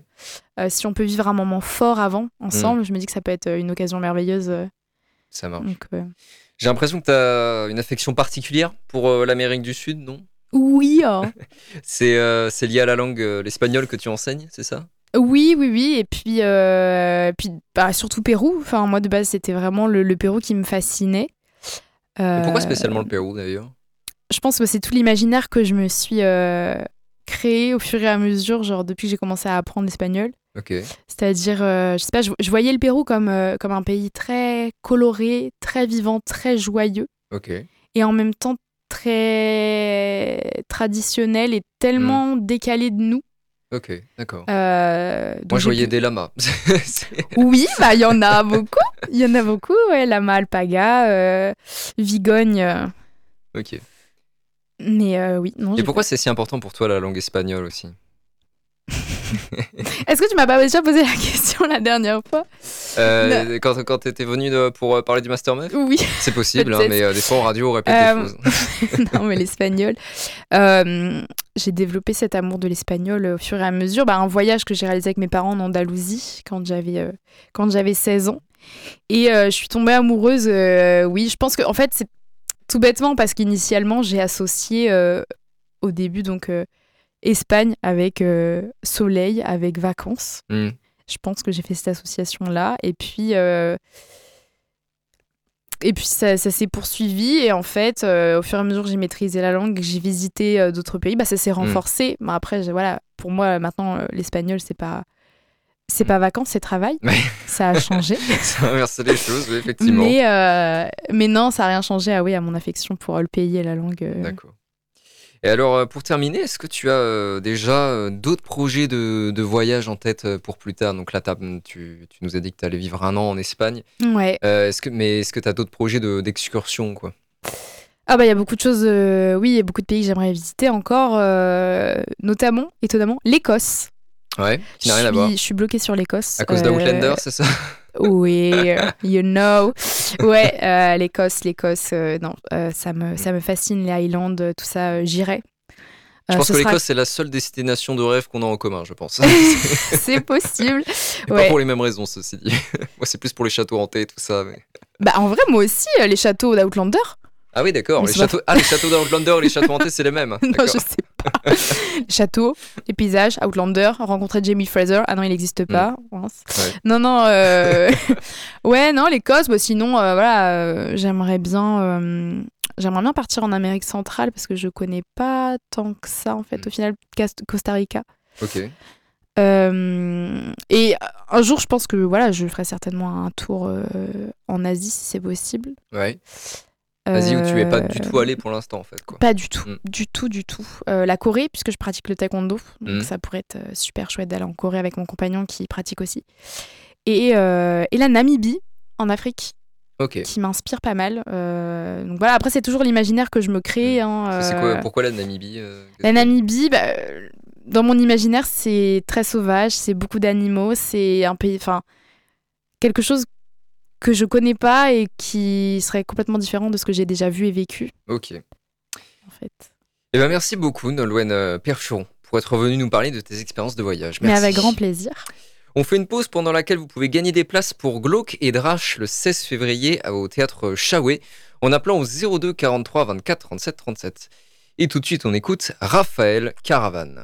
si on peut vivre un moment fort avant, ensemble, je me dis que ça peut être une occasion merveilleuse. Ça marche. donc, euh, J'ai l'impression que tu as une affection particulière pour euh, l'Amérique du Sud, non? Oui, oh. (laughs) C'est euh, c'est lié à la langue, l'espagnol que tu enseignes, c'est ça? Oui, oui, oui. Et puis, puis bah, surtout Pérou. Enfin, moi, de base, c'était vraiment le, le Pérou qui me fascinait. Pourquoi spécialement le Pérou d'ailleurs? Je pense que c'est tout l'imaginaire que je me suis créé au fur et à mesure, genre depuis que j'ai commencé à apprendre l'espagnol. C'est-à-dire, euh, je sais pas, je, je voyais le Pérou comme, euh, comme un pays très coloré, très vivant, très joyeux, et en même temps très traditionnel et tellement décalé de nous. Ok, d'accord. Euh, Moi, je voyais pu- des lamas. (laughs) Oui, bah il y en a beaucoup. Il y en a beaucoup, ouais. Lama alpaga, euh, vigogne. ok. mais oui, non. Et pourquoi c'est si important pour toi la langue espagnole aussi? (laughs) Est-ce que tu m'as pas déjà posé la question la dernière fois Euh, Quand, quand tu étais venu pour euh, parler du Master Meuf Oui. C'est possible, hein, mais euh, des fois en radio on répète Euh, des choses. (laughs) non, mais l'espagnol. Euh, j'ai développé cet amour de l'espagnol au fur et à mesure. Bah, un voyage que j'ai réalisé avec mes parents en Andalousie quand j'avais quand j'avais 16 ans. Et je suis tombée amoureuse. oui, je pense que en fait c'est tout bêtement parce qu'initialement j'ai associé au début donc Espagne avec euh, soleil, avec vacances. Hmm. Je pense que j'ai fait cette association-là. Et puis, euh, et puis ça, ça s'est poursuivi. Et en fait, euh, au fur et à mesure que j'ai maîtrisé la langue, que j'ai visité euh, d'autres pays, bah, ça s'est renforcé. Mais après, j'ai- voilà, pour moi, maintenant, euh, l'espagnol, c'est pas. C'est pas vacances, c'est travail. Ça a changé. (laughs) Ça a inversé les choses, effectivement. mais, mais non, ça a rien changé ah oui, à mon affection pour le pays et la langue. D'accord. Et alors, euh, pour terminer, est-ce que tu as euh, déjà euh, d'autres projets de, de voyage en tête pour plus tard? Donc là, t'as- tu, tu nous as dit que tu allais vivre un an en Espagne. Ouais. Euh, est-ce que, mais est-ce que tu as d'autres projets de- d'excursion quoi? Ah bah il y a beaucoup de choses, euh, oui, il y a beaucoup de pays que j'aimerais visiter encore, euh, notamment, étonnamment, l'Écosse. Ouais, qui n'a Je rien à suis- voir. Je suis bloquée sur l'Écosse. À cause Euh, d'Outlander, c'est ça (laughs) Oui, euh, (laughs) you know. Ouais, euh, l'Écosse, l'Écosse, euh, non, euh, ça, me, ça me fascine, les Highlands, euh, tout ça, euh, j'irai. Je Euh, pense que sera- l'Écosse, c'est la seule destination de rêve qu'on a en commun, je pense. (laughs) C'est possible. Et Ouais. Pas pour les mêmes raisons, ceci dit. Moi, c'est plus pour les châteaux hantés et tout ça. Mais... Bah, en vrai, moi aussi, euh, les châteaux d'Outlander. Ah oui, d'accord. Les pas châteaux... Ah, les châteaux d'Outlander les châteaux hantés, c'est les mêmes. (laughs) non, je sais pas. (laughs) les châteaux, les paysages, Outlander, rencontrer Jamie Fraser. Ah non, il n'existe pas. mince. Mm. Ouais. Non, non. euh, (laughs) ouais, non, l'Écosse. Bah, sinon, euh, voilà, euh, j'aimerais bien. J'aimerais bien partir en Amérique centrale parce que je connais pas tant que ça en fait. Mm. Au final, Costa Rica. Ok. Euh, et un jour, je pense que voilà, je ferai certainement un tour euh, en Asie si c'est possible. Ouais. Vas-y, où tu es pas du Euh, tout allé pour l'instant, en fait. Quoi. Pas du tout, Mm. du tout, du tout. Euh, la Corée, puisque je pratique le taekwondo, donc Mm. ça pourrait être euh, super chouette d'aller en Corée avec mon compagnon qui pratique aussi. Et, euh, et la Namibie, en Afrique, qui m'inspire pas mal. Euh, donc voilà, après c'est toujours l'imaginaire que je me crée. hein, C'est euh, quoi, pourquoi la Namibie euh, La Namibie, bah, euh, dans mon imaginaire, c'est très sauvage, c'est beaucoup d'animaux, c'est un pays, enfin, quelque chose que je connais pas et qui serait complètement différent de ce que j'ai déjà vu et vécu, Ok. en fait. Eh ben, merci beaucoup, Nolwenn euh, Percheron, pour être venu nous parler de tes expériences de voyage. Mais Merci. avec grand plaisir. On fait une pause pendant laquelle vous pouvez gagner des places pour Glauque et Drache le 16 février au théâtre Chaoué en appelant au 02 43 24 37 37. Et tout de suite, on écoute Raphaël Caravane.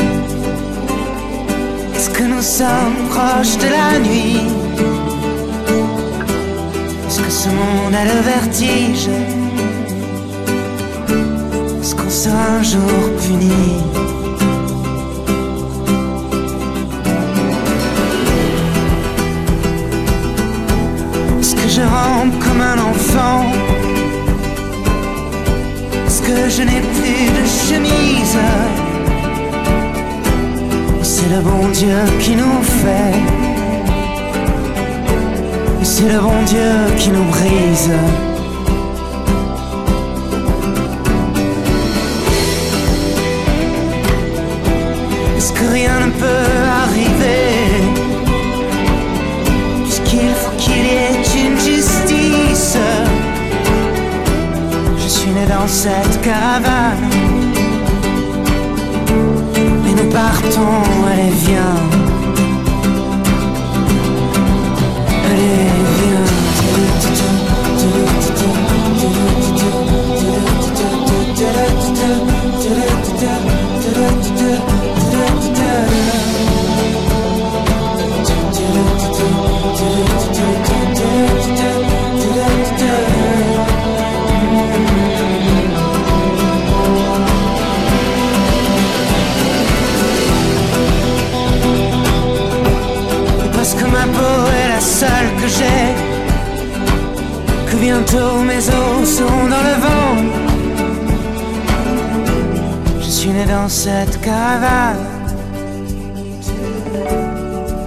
est-ce que nous sommes proches de la nuit. Est-ce que ce monde a le vertige. Est-ce qu'on sera un jour puni. Est-ce que je rampe comme un enfant. Est-ce que je n'ai plus de chemise. C'est le bon Dieu qui nous fait. C'est le bon Dieu qui nous brise. Est-ce que rien ne peut arriver? Puisqu'il faut qu'il y ait une justice Je suis né dans cette caravane partons, allez viens que bientôt mes os seront dans le vent. Je suis né dans cette caravane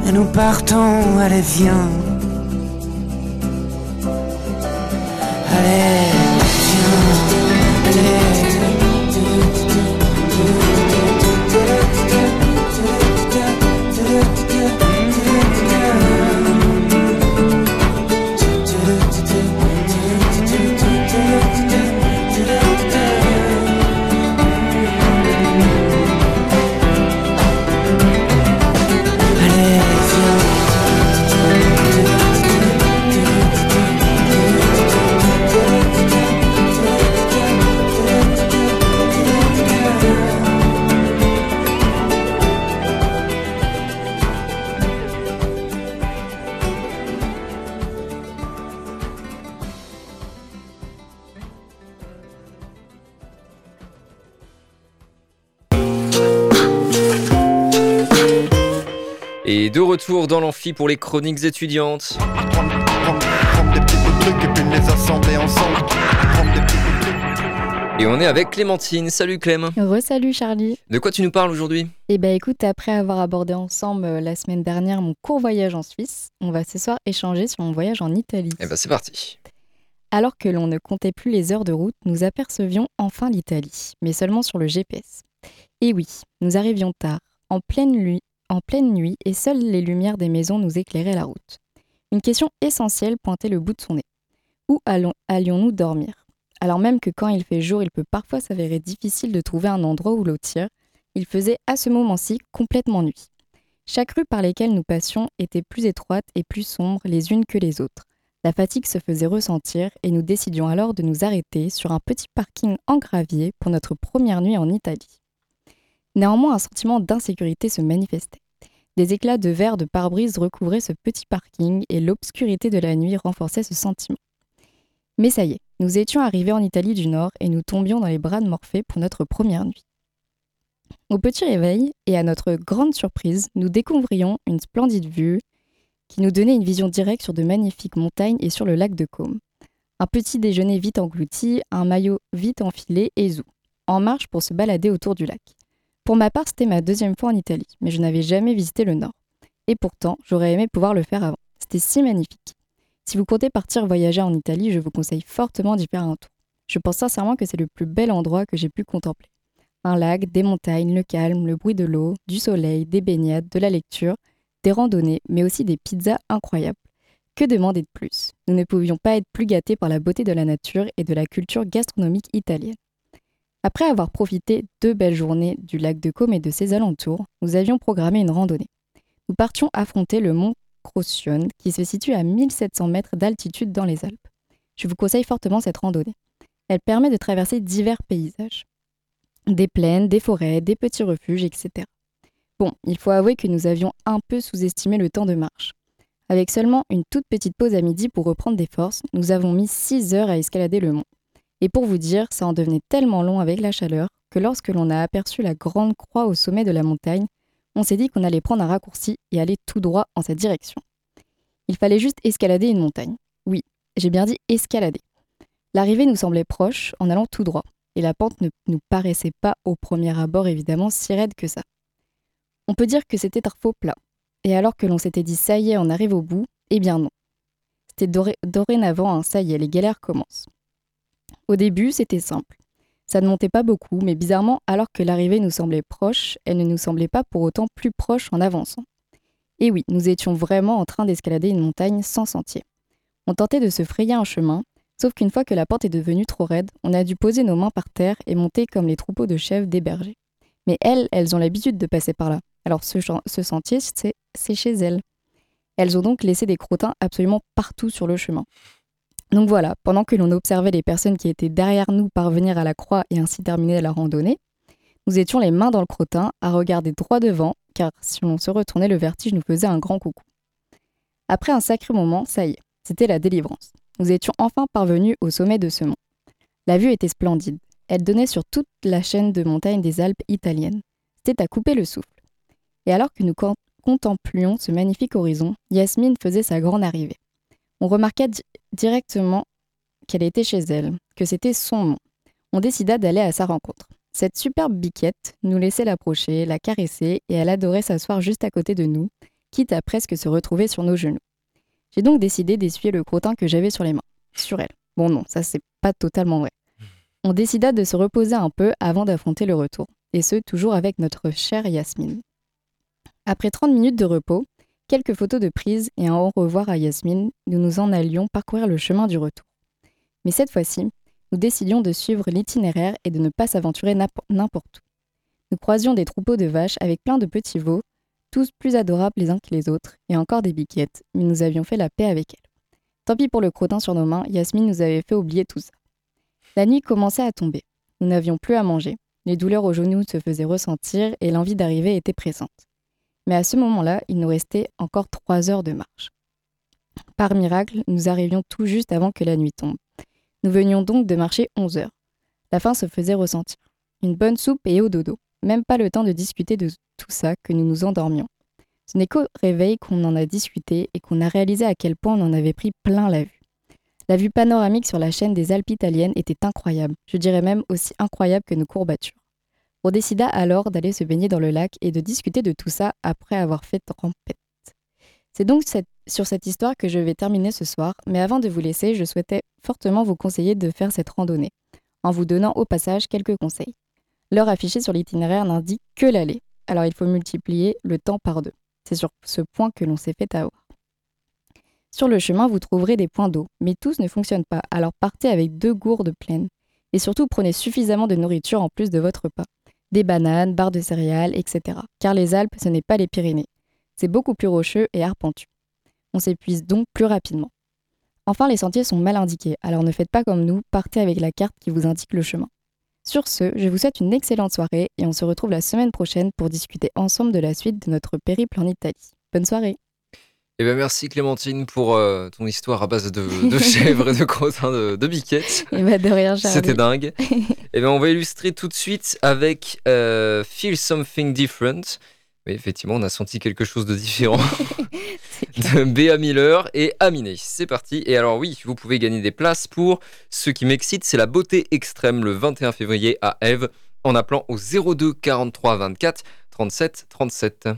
Et nous partons, allez viens. Allez, retour dans l'amphi pour les chroniques étudiantes. Et on est avec Clémentine. Salut Clem. Re-salut Charlie. De quoi tu nous parles aujourd'hui? Eh ben écoute, après avoir abordé ensemble euh, la semaine dernière mon court voyage en Suisse, on va ce soir échanger sur mon voyage en Italie. Eh ben c'est parti. Alors que l'on ne comptait plus les heures de route, nous apercevions enfin l'Italie, mais seulement sur le GPS. Et oui, nous arrivions tard, en pleine nuit, en pleine nuit, et seules les lumières des maisons nous éclairaient la route. Une question essentielle pointait le bout de son nez. Où allions-nous dormir? Alors même que quand il fait jour, il peut parfois s'avérer difficile de trouver un endroit où lotir, il faisait à ce moment-ci complètement nuit. Chaque rue par lesquelles nous passions était plus étroite et plus sombre les unes que les autres. La fatigue se faisait ressentir et nous décidions alors de nous arrêter sur un petit parking en gravier pour notre première nuit en Italie. Néanmoins, un sentiment d'insécurité se manifestait. Des éclats de verre de pare-brise recouvraient ce petit parking et l'obscurité de la nuit renforçait ce sentiment. Mais ça y est, nous étions arrivés en Italie du Nord et nous tombions dans les bras de Morphée pour notre première nuit. Au petit réveil, et à notre grande surprise, nous découvrions une splendide vue qui nous donnait une vision directe sur de magnifiques montagnes et sur le lac de Côme. Un petit déjeuner vite englouti, un maillot vite enfilé et zou, en marche pour se balader autour du lac. Pour ma part, c'était ma deuxième fois en Italie, mais je n'avais jamais visité le Nord. Et pourtant, j'aurais aimé pouvoir le faire avant. C'était si magnifique. Si vous comptez partir voyager en Italie, je vous conseille fortement d'y faire un tour. Je pense sincèrement que c'est le plus bel endroit que j'ai pu contempler. Un lac, des montagnes, le calme, le bruit de l'eau, du soleil, des baignades, de la lecture, des randonnées, mais aussi des pizzas incroyables. Que demander de plus? Nous ne pouvions pas être plus gâtés par la beauté de la nature et de la culture gastronomique italienne. Après avoir profité deux belles journées du lac de Côme et de ses alentours, nous avions programmé une randonnée. Nous partions affronter le mont Crocione, qui se situe à 1700 mètres d'altitude dans les Alpes. Je vous conseille fortement cette randonnée. Elle permet de traverser divers paysages. Des plaines, des forêts, des petits refuges, etc. Bon, il faut avouer que nous avions un peu sous-estimé le temps de marche. Avec seulement une toute petite pause à midi pour reprendre des forces, nous avons mis 6 heures à escalader le mont. Et pour vous dire, ça en devenait tellement long avec la chaleur que lorsque l'on a aperçu la grande croix au sommet de la montagne, on s'est dit qu'on allait prendre un raccourci et aller tout droit en cette direction. Il fallait juste escalader une montagne. Oui, j'ai bien dit escalader. L'arrivée nous semblait proche en allant tout droit, et la pente ne nous paraissait pas au premier abord évidemment si raide que ça. On peut dire que c'était un faux plat, et alors que l'on s'était dit ça y est, on arrive au bout, eh bien non. C'était doré- dorénavant un ça y est, les galères commencent. Au début, c'était simple. Ça ne montait pas beaucoup, mais bizarrement, alors que l'arrivée nous semblait proche, elle ne nous semblait pas pour autant plus proche en avançant. Et oui, nous étions vraiment en train d'escalader une montagne sans sentier. On tentait de se frayer un chemin, sauf qu'une fois que la pente est devenue trop raide, on a dû poser nos mains par terre et monter comme les troupeaux de chèvres des bergers. Mais elles, elles ont l'habitude de passer par là. Alors ce, ce sentier, c'est chez elles. Elles ont donc laissé des crottins absolument partout sur le chemin. Donc voilà, pendant que l'on observait les personnes qui étaient derrière nous parvenir à la croix et ainsi terminer la randonnée, nous étions les mains dans le crottin à regarder droit devant, car si l'on se retournait, le vertige nous faisait un grand coucou. Après un sacré moment, ça y est, c'était la délivrance. Nous étions enfin parvenus au sommet de ce mont. La vue était splendide. Elle donnait sur toute la chaîne de montagnes des Alpes italiennes. C'était à couper le souffle. Et alors que nous con- contemplions ce magnifique horizon, Yasmine faisait sa grande arrivée. On remarqua di- directement qu'elle était chez elle, que c'était son mont. On décida d'aller à sa rencontre. Cette superbe biquette nous laissait l'approcher, la caresser, et elle adorait s'asseoir juste à côté de nous, quitte à presque se retrouver sur nos genoux. J'ai donc décidé d'essuyer le crottin que j'avais sur les mains, sur elle. Bon non, ça c'est pas totalement vrai. On décida de se reposer un peu avant d'affronter le retour, et ce toujours avec notre chère Yasmine. Après 30 minutes de repos, quelques photos de prise et un au revoir à Yasmine, nous nous en allions parcourir le chemin du retour. Mais cette fois-ci, nous décidions de suivre l'itinéraire et de ne pas s'aventurer n'impo- n'importe où. Nous croisions des troupeaux de vaches avec plein de petits veaux, tous plus adorables les uns que les autres, et encore des biquettes, mais nous avions fait la paix avec elles. Tant pis pour le crottin sur nos mains, Yasmine nous avait fait oublier tout ça. La nuit commençait à tomber. Nous n'avions plus à manger. Les douleurs aux genoux se faisaient ressentir et l'envie d'arriver était pressante. Mais à ce moment-là, il nous restait encore trois heures de marche. Par miracle, nous arrivions tout juste avant que la nuit tombe. Nous venions donc de marcher 11 heures. La faim se faisait ressentir. Une bonne soupe et au dodo. Même pas le temps de discuter de tout ça que nous nous endormions. Ce n'est qu'au réveil qu'on en a discuté et qu'on a réalisé à quel point on en avait pris plein la vue. La vue panoramique sur la chaîne des Alpes italiennes était incroyable, je dirais même aussi incroyable que nos courbatures. On décida alors d'aller se baigner dans le lac et de discuter de tout ça après avoir fait rampette. C'est donc sur cette histoire que je vais terminer ce soir, mais avant de vous laisser, je souhaitais fortement vous conseiller de faire cette randonnée, en vous donnant au passage quelques conseils. L'heure affichée sur l'itinéraire n'indique que l'aller, alors il faut multiplier le temps par deux. C'est sur ce point que l'on s'est fait avoir. Sur le chemin, vous trouverez des points d'eau, mais tous ne fonctionnent pas, alors partez avec deux gourdes pleines. Et surtout, prenez suffisamment de nourriture en plus de votre repas. Des bananes, barres de céréales, etc. Car les Alpes, ce n'est pas les Pyrénées. C'est beaucoup plus rocheux et arpentu. On s'épuise donc plus rapidement. Enfin, les sentiers sont mal indiqués, alors ne faites pas comme nous, partez avec la carte qui vous indique le chemin. Sur ce, je vous souhaite une excellente soirée et on se retrouve la semaine prochaine pour discuter ensemble de la suite de notre périple en Italie. Bonne soirée Eh ben merci Clémentine pour euh, ton histoire à base de, de (laughs) chèvres et de crottins de, de biquettes. Et bah de rien. C'était dingue. (laughs) Et ben on va illustrer tout de suite avec euh, Feel Something Different. Oui, effectivement, on a senti quelque chose de différent (laughs) de Béa Miller et Aminé. C'est parti. Et alors oui, vous pouvez gagner des places pour ce qui m'excite, c'est la beauté extrême le 21 février à Eve en appelant au 02 43 24 37 37.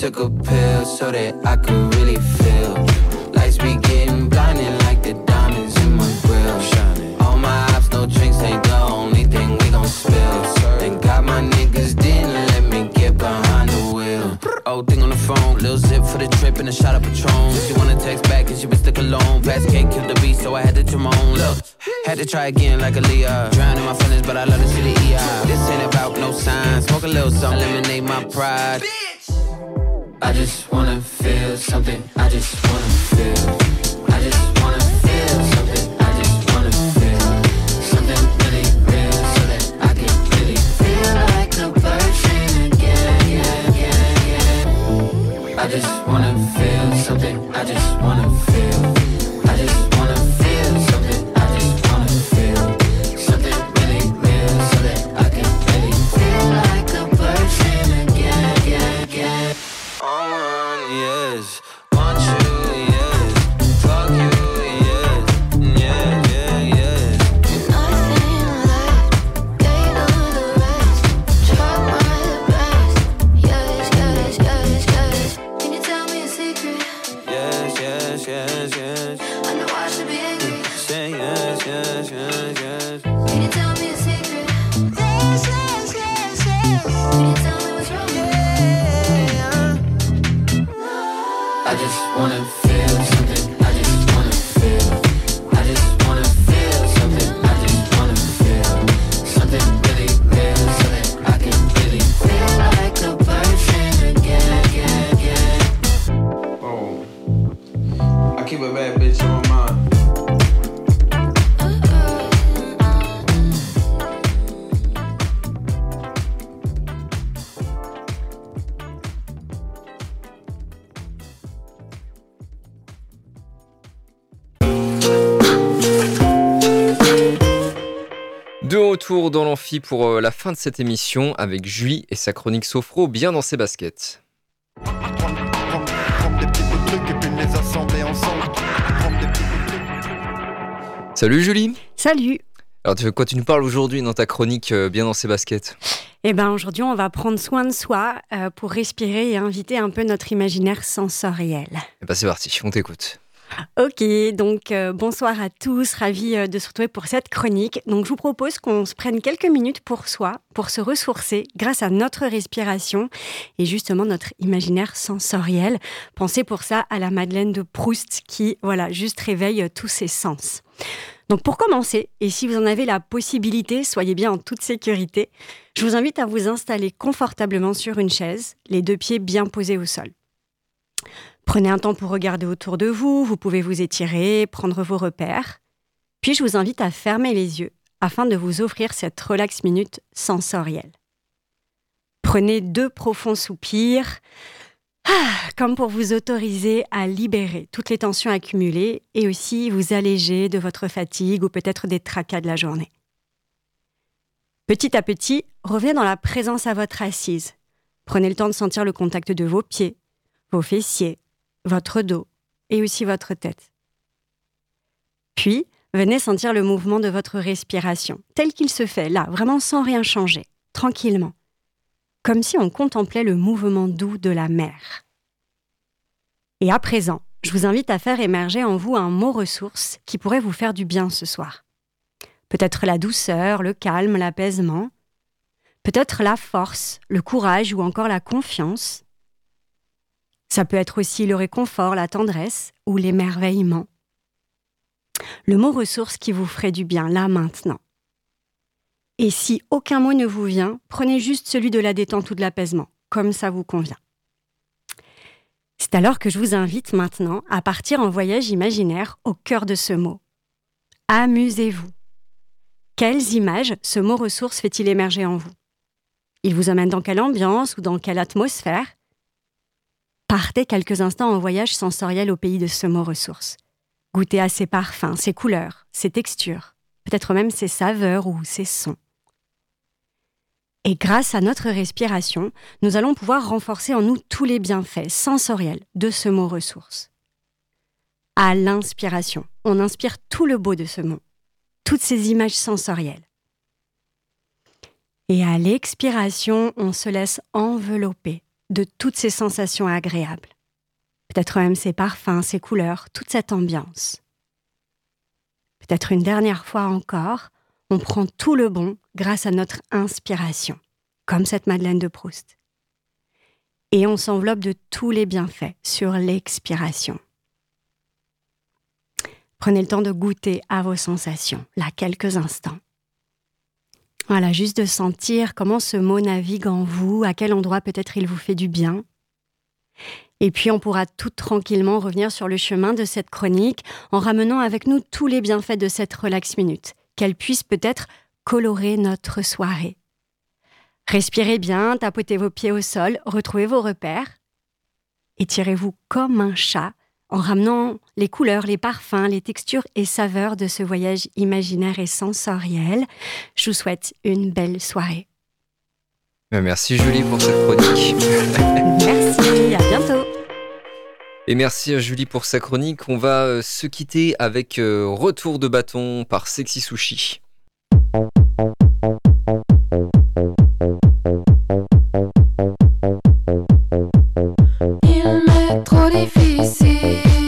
Took a pill so that I could really feel. Lights be getting blinding like the diamonds in my grill. Shining. All my ops, no drinks ain't the only thing we gon' spill. Thank God my niggas didn't let me get behind the wheel. Old thing on the phone, little zip for the trip and a shot of Patron. She wanna text back and she was stuck alone. Fast can't kill the beat, so I had to turn my own look. Had to try again like a Leah. Drowning my feelings, but I love to see the EI. This ain't about no signs. Smoke a little something, eliminate my pride. I just wanna feel something. I just wanna feel. I just wanna feel something. I just wanna feel something really real so that I can really feel like a again. I just wanna feel something. I just wanna feel. De retour dans l'amphi pour euh, la fin de cette émission avec Julie et sa chronique Sophro bien dans ses baskets. Salut Julie Salut Alors de quoi tu nous parles aujourd'hui dans ta chronique euh, bien dans ses baskets? Eh ben aujourd'hui, on va prendre soin de soi euh, pour respirer et inviter un peu notre imaginaire sensoriel. Eh ben c'est parti, on t'écoute. Ok, donc euh, bonsoir à tous, ravi euh, de se retrouver pour cette chronique. Donc je vous propose qu'on se prenne quelques minutes pour soi, pour se ressourcer grâce à notre respiration et justement notre imaginaire sensoriel. Pensez pour ça à la Madeleine de Proust qui, voilà, juste réveille euh, tous ses sens. Donc pour commencer, et si vous en avez la possibilité, soyez bien en toute sécurité, je vous invite à vous installer confortablement sur une chaise, les deux pieds bien posés au sol. Prenez un temps pour regarder autour de vous, vous pouvez vous étirer, prendre vos repères. Puis je vous invite à fermer les yeux afin de vous offrir cette relax minute sensorielle. Prenez deux profonds soupirs, ah, comme pour vous autoriser à libérer toutes les tensions accumulées et aussi vous alléger de votre fatigue ou peut-être des tracas de la journée. Petit à petit, revenez dans la présence à votre assise. Prenez le temps de sentir le contact de vos pieds, vos fessiers, votre dos et aussi votre tête. Puis, venez sentir le mouvement de votre respiration, tel qu'il se fait là, vraiment sans rien changer, tranquillement, comme si on contemplait le mouvement doux de la mer. Et à présent, je vous invite à faire émerger en vous un mot ressource qui pourrait vous faire du bien ce soir. Peut-être la douceur, le calme, l'apaisement, peut-être la force, le courage ou encore la confiance, ça peut être aussi le réconfort, la tendresse ou l'émerveillement. Le mot ressource qui vous ferait du bien là maintenant. Et si aucun mot ne vous vient, prenez juste celui de la détente ou de l'apaisement, comme ça vous convient. C'est alors que je vous invite maintenant à partir en voyage imaginaire au cœur de ce mot. Amusez-vous. Quelles images ce mot ressource fait-il émerger en vous? Il vous amène dans quelle ambiance ou dans quelle atmosphère? Partez quelques instants en voyage sensoriel au pays de ce mot ressource. Goûtez à ses parfums, ses couleurs, ses textures, peut-être même ses saveurs ou ses sons. Et grâce à notre respiration, nous allons pouvoir renforcer en nous tous les bienfaits sensoriels de ce mot ressource. À l'inspiration, on inspire tout le beau de ce mot, toutes ces images sensorielles. Et à l'expiration, on se laisse envelopper de toutes ces sensations agréables. Peut-être même ces parfums, ces couleurs, toute cette ambiance. Peut-être une dernière fois encore, on prend tout le bon grâce à notre inspiration, comme cette Madeleine de Proust. Et on s'enveloppe de tous les bienfaits sur l'expiration. Prenez le temps de goûter à vos sensations, là, quelques instants. Voilà, juste de sentir comment ce mot navigue en vous, à quel endroit peut-être il vous fait du bien. Et puis on pourra tout tranquillement revenir sur le chemin de cette chronique en ramenant avec nous tous les bienfaits de cette relax minute, qu'elle puisse peut-être colorer notre soirée. Respirez bien, tapotez vos pieds au sol, retrouvez vos repères. Étirez-vous comme un chat en ramenant les couleurs, les parfums, les textures et saveurs de ce voyage imaginaire et sensoriel. Je vous souhaite une belle soirée. Euh, Merci Julie pour cette chronique. Merci, à bientôt. Et merci à Julie pour sa chronique. On va euh, se quitter avec euh, Retour de bâton par Sexy Sushi. Il m'est trop difficile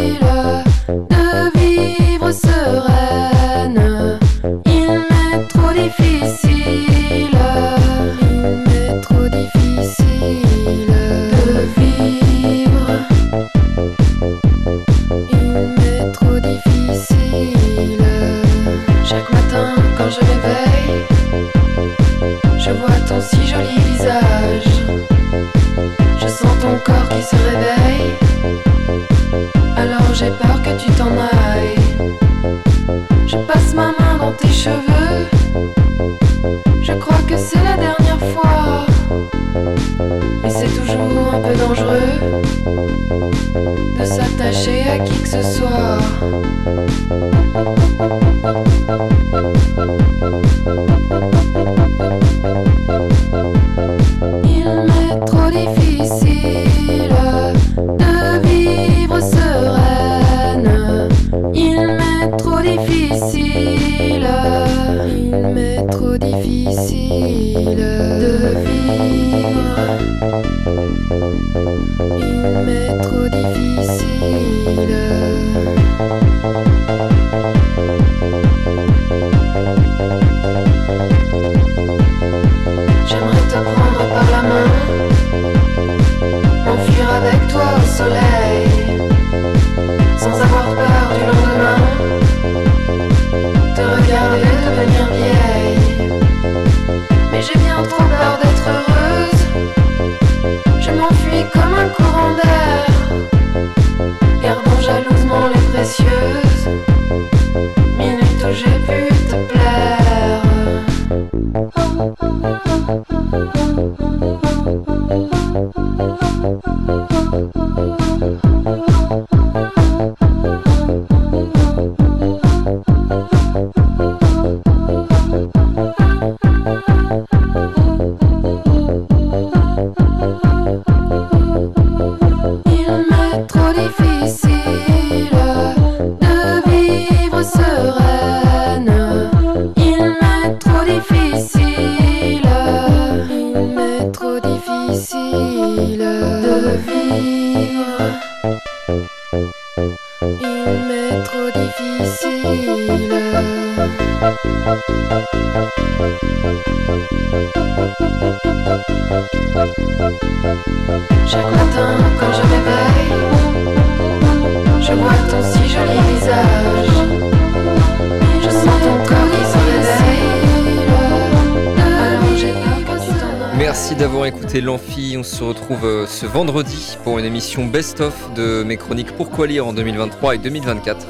écouté l'Amphi. On se retrouve euh, ce vendredi pour une émission best-of de mes chroniques Pourquoi lire en 2023 et 2024.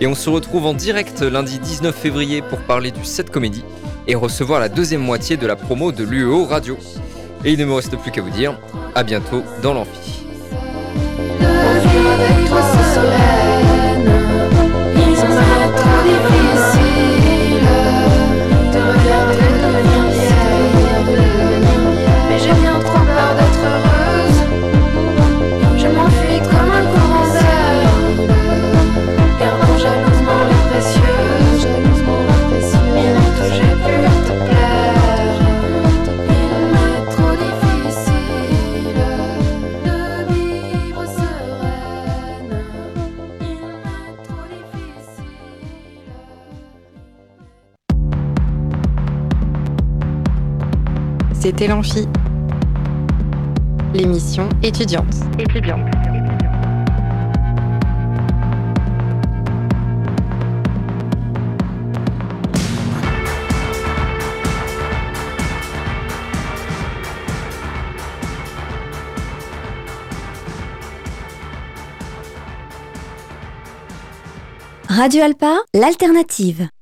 Et on se retrouve en direct lundi 19 février pour parler du 7 comédie et recevoir la deuxième moitié de la promo de l'UEO Radio. Et il ne me reste plus qu'à vous dire à bientôt dans l'Amphi. C'était l'Amphi. L'émission étudiante. Étudiante. Radio Alpa, l'alternative.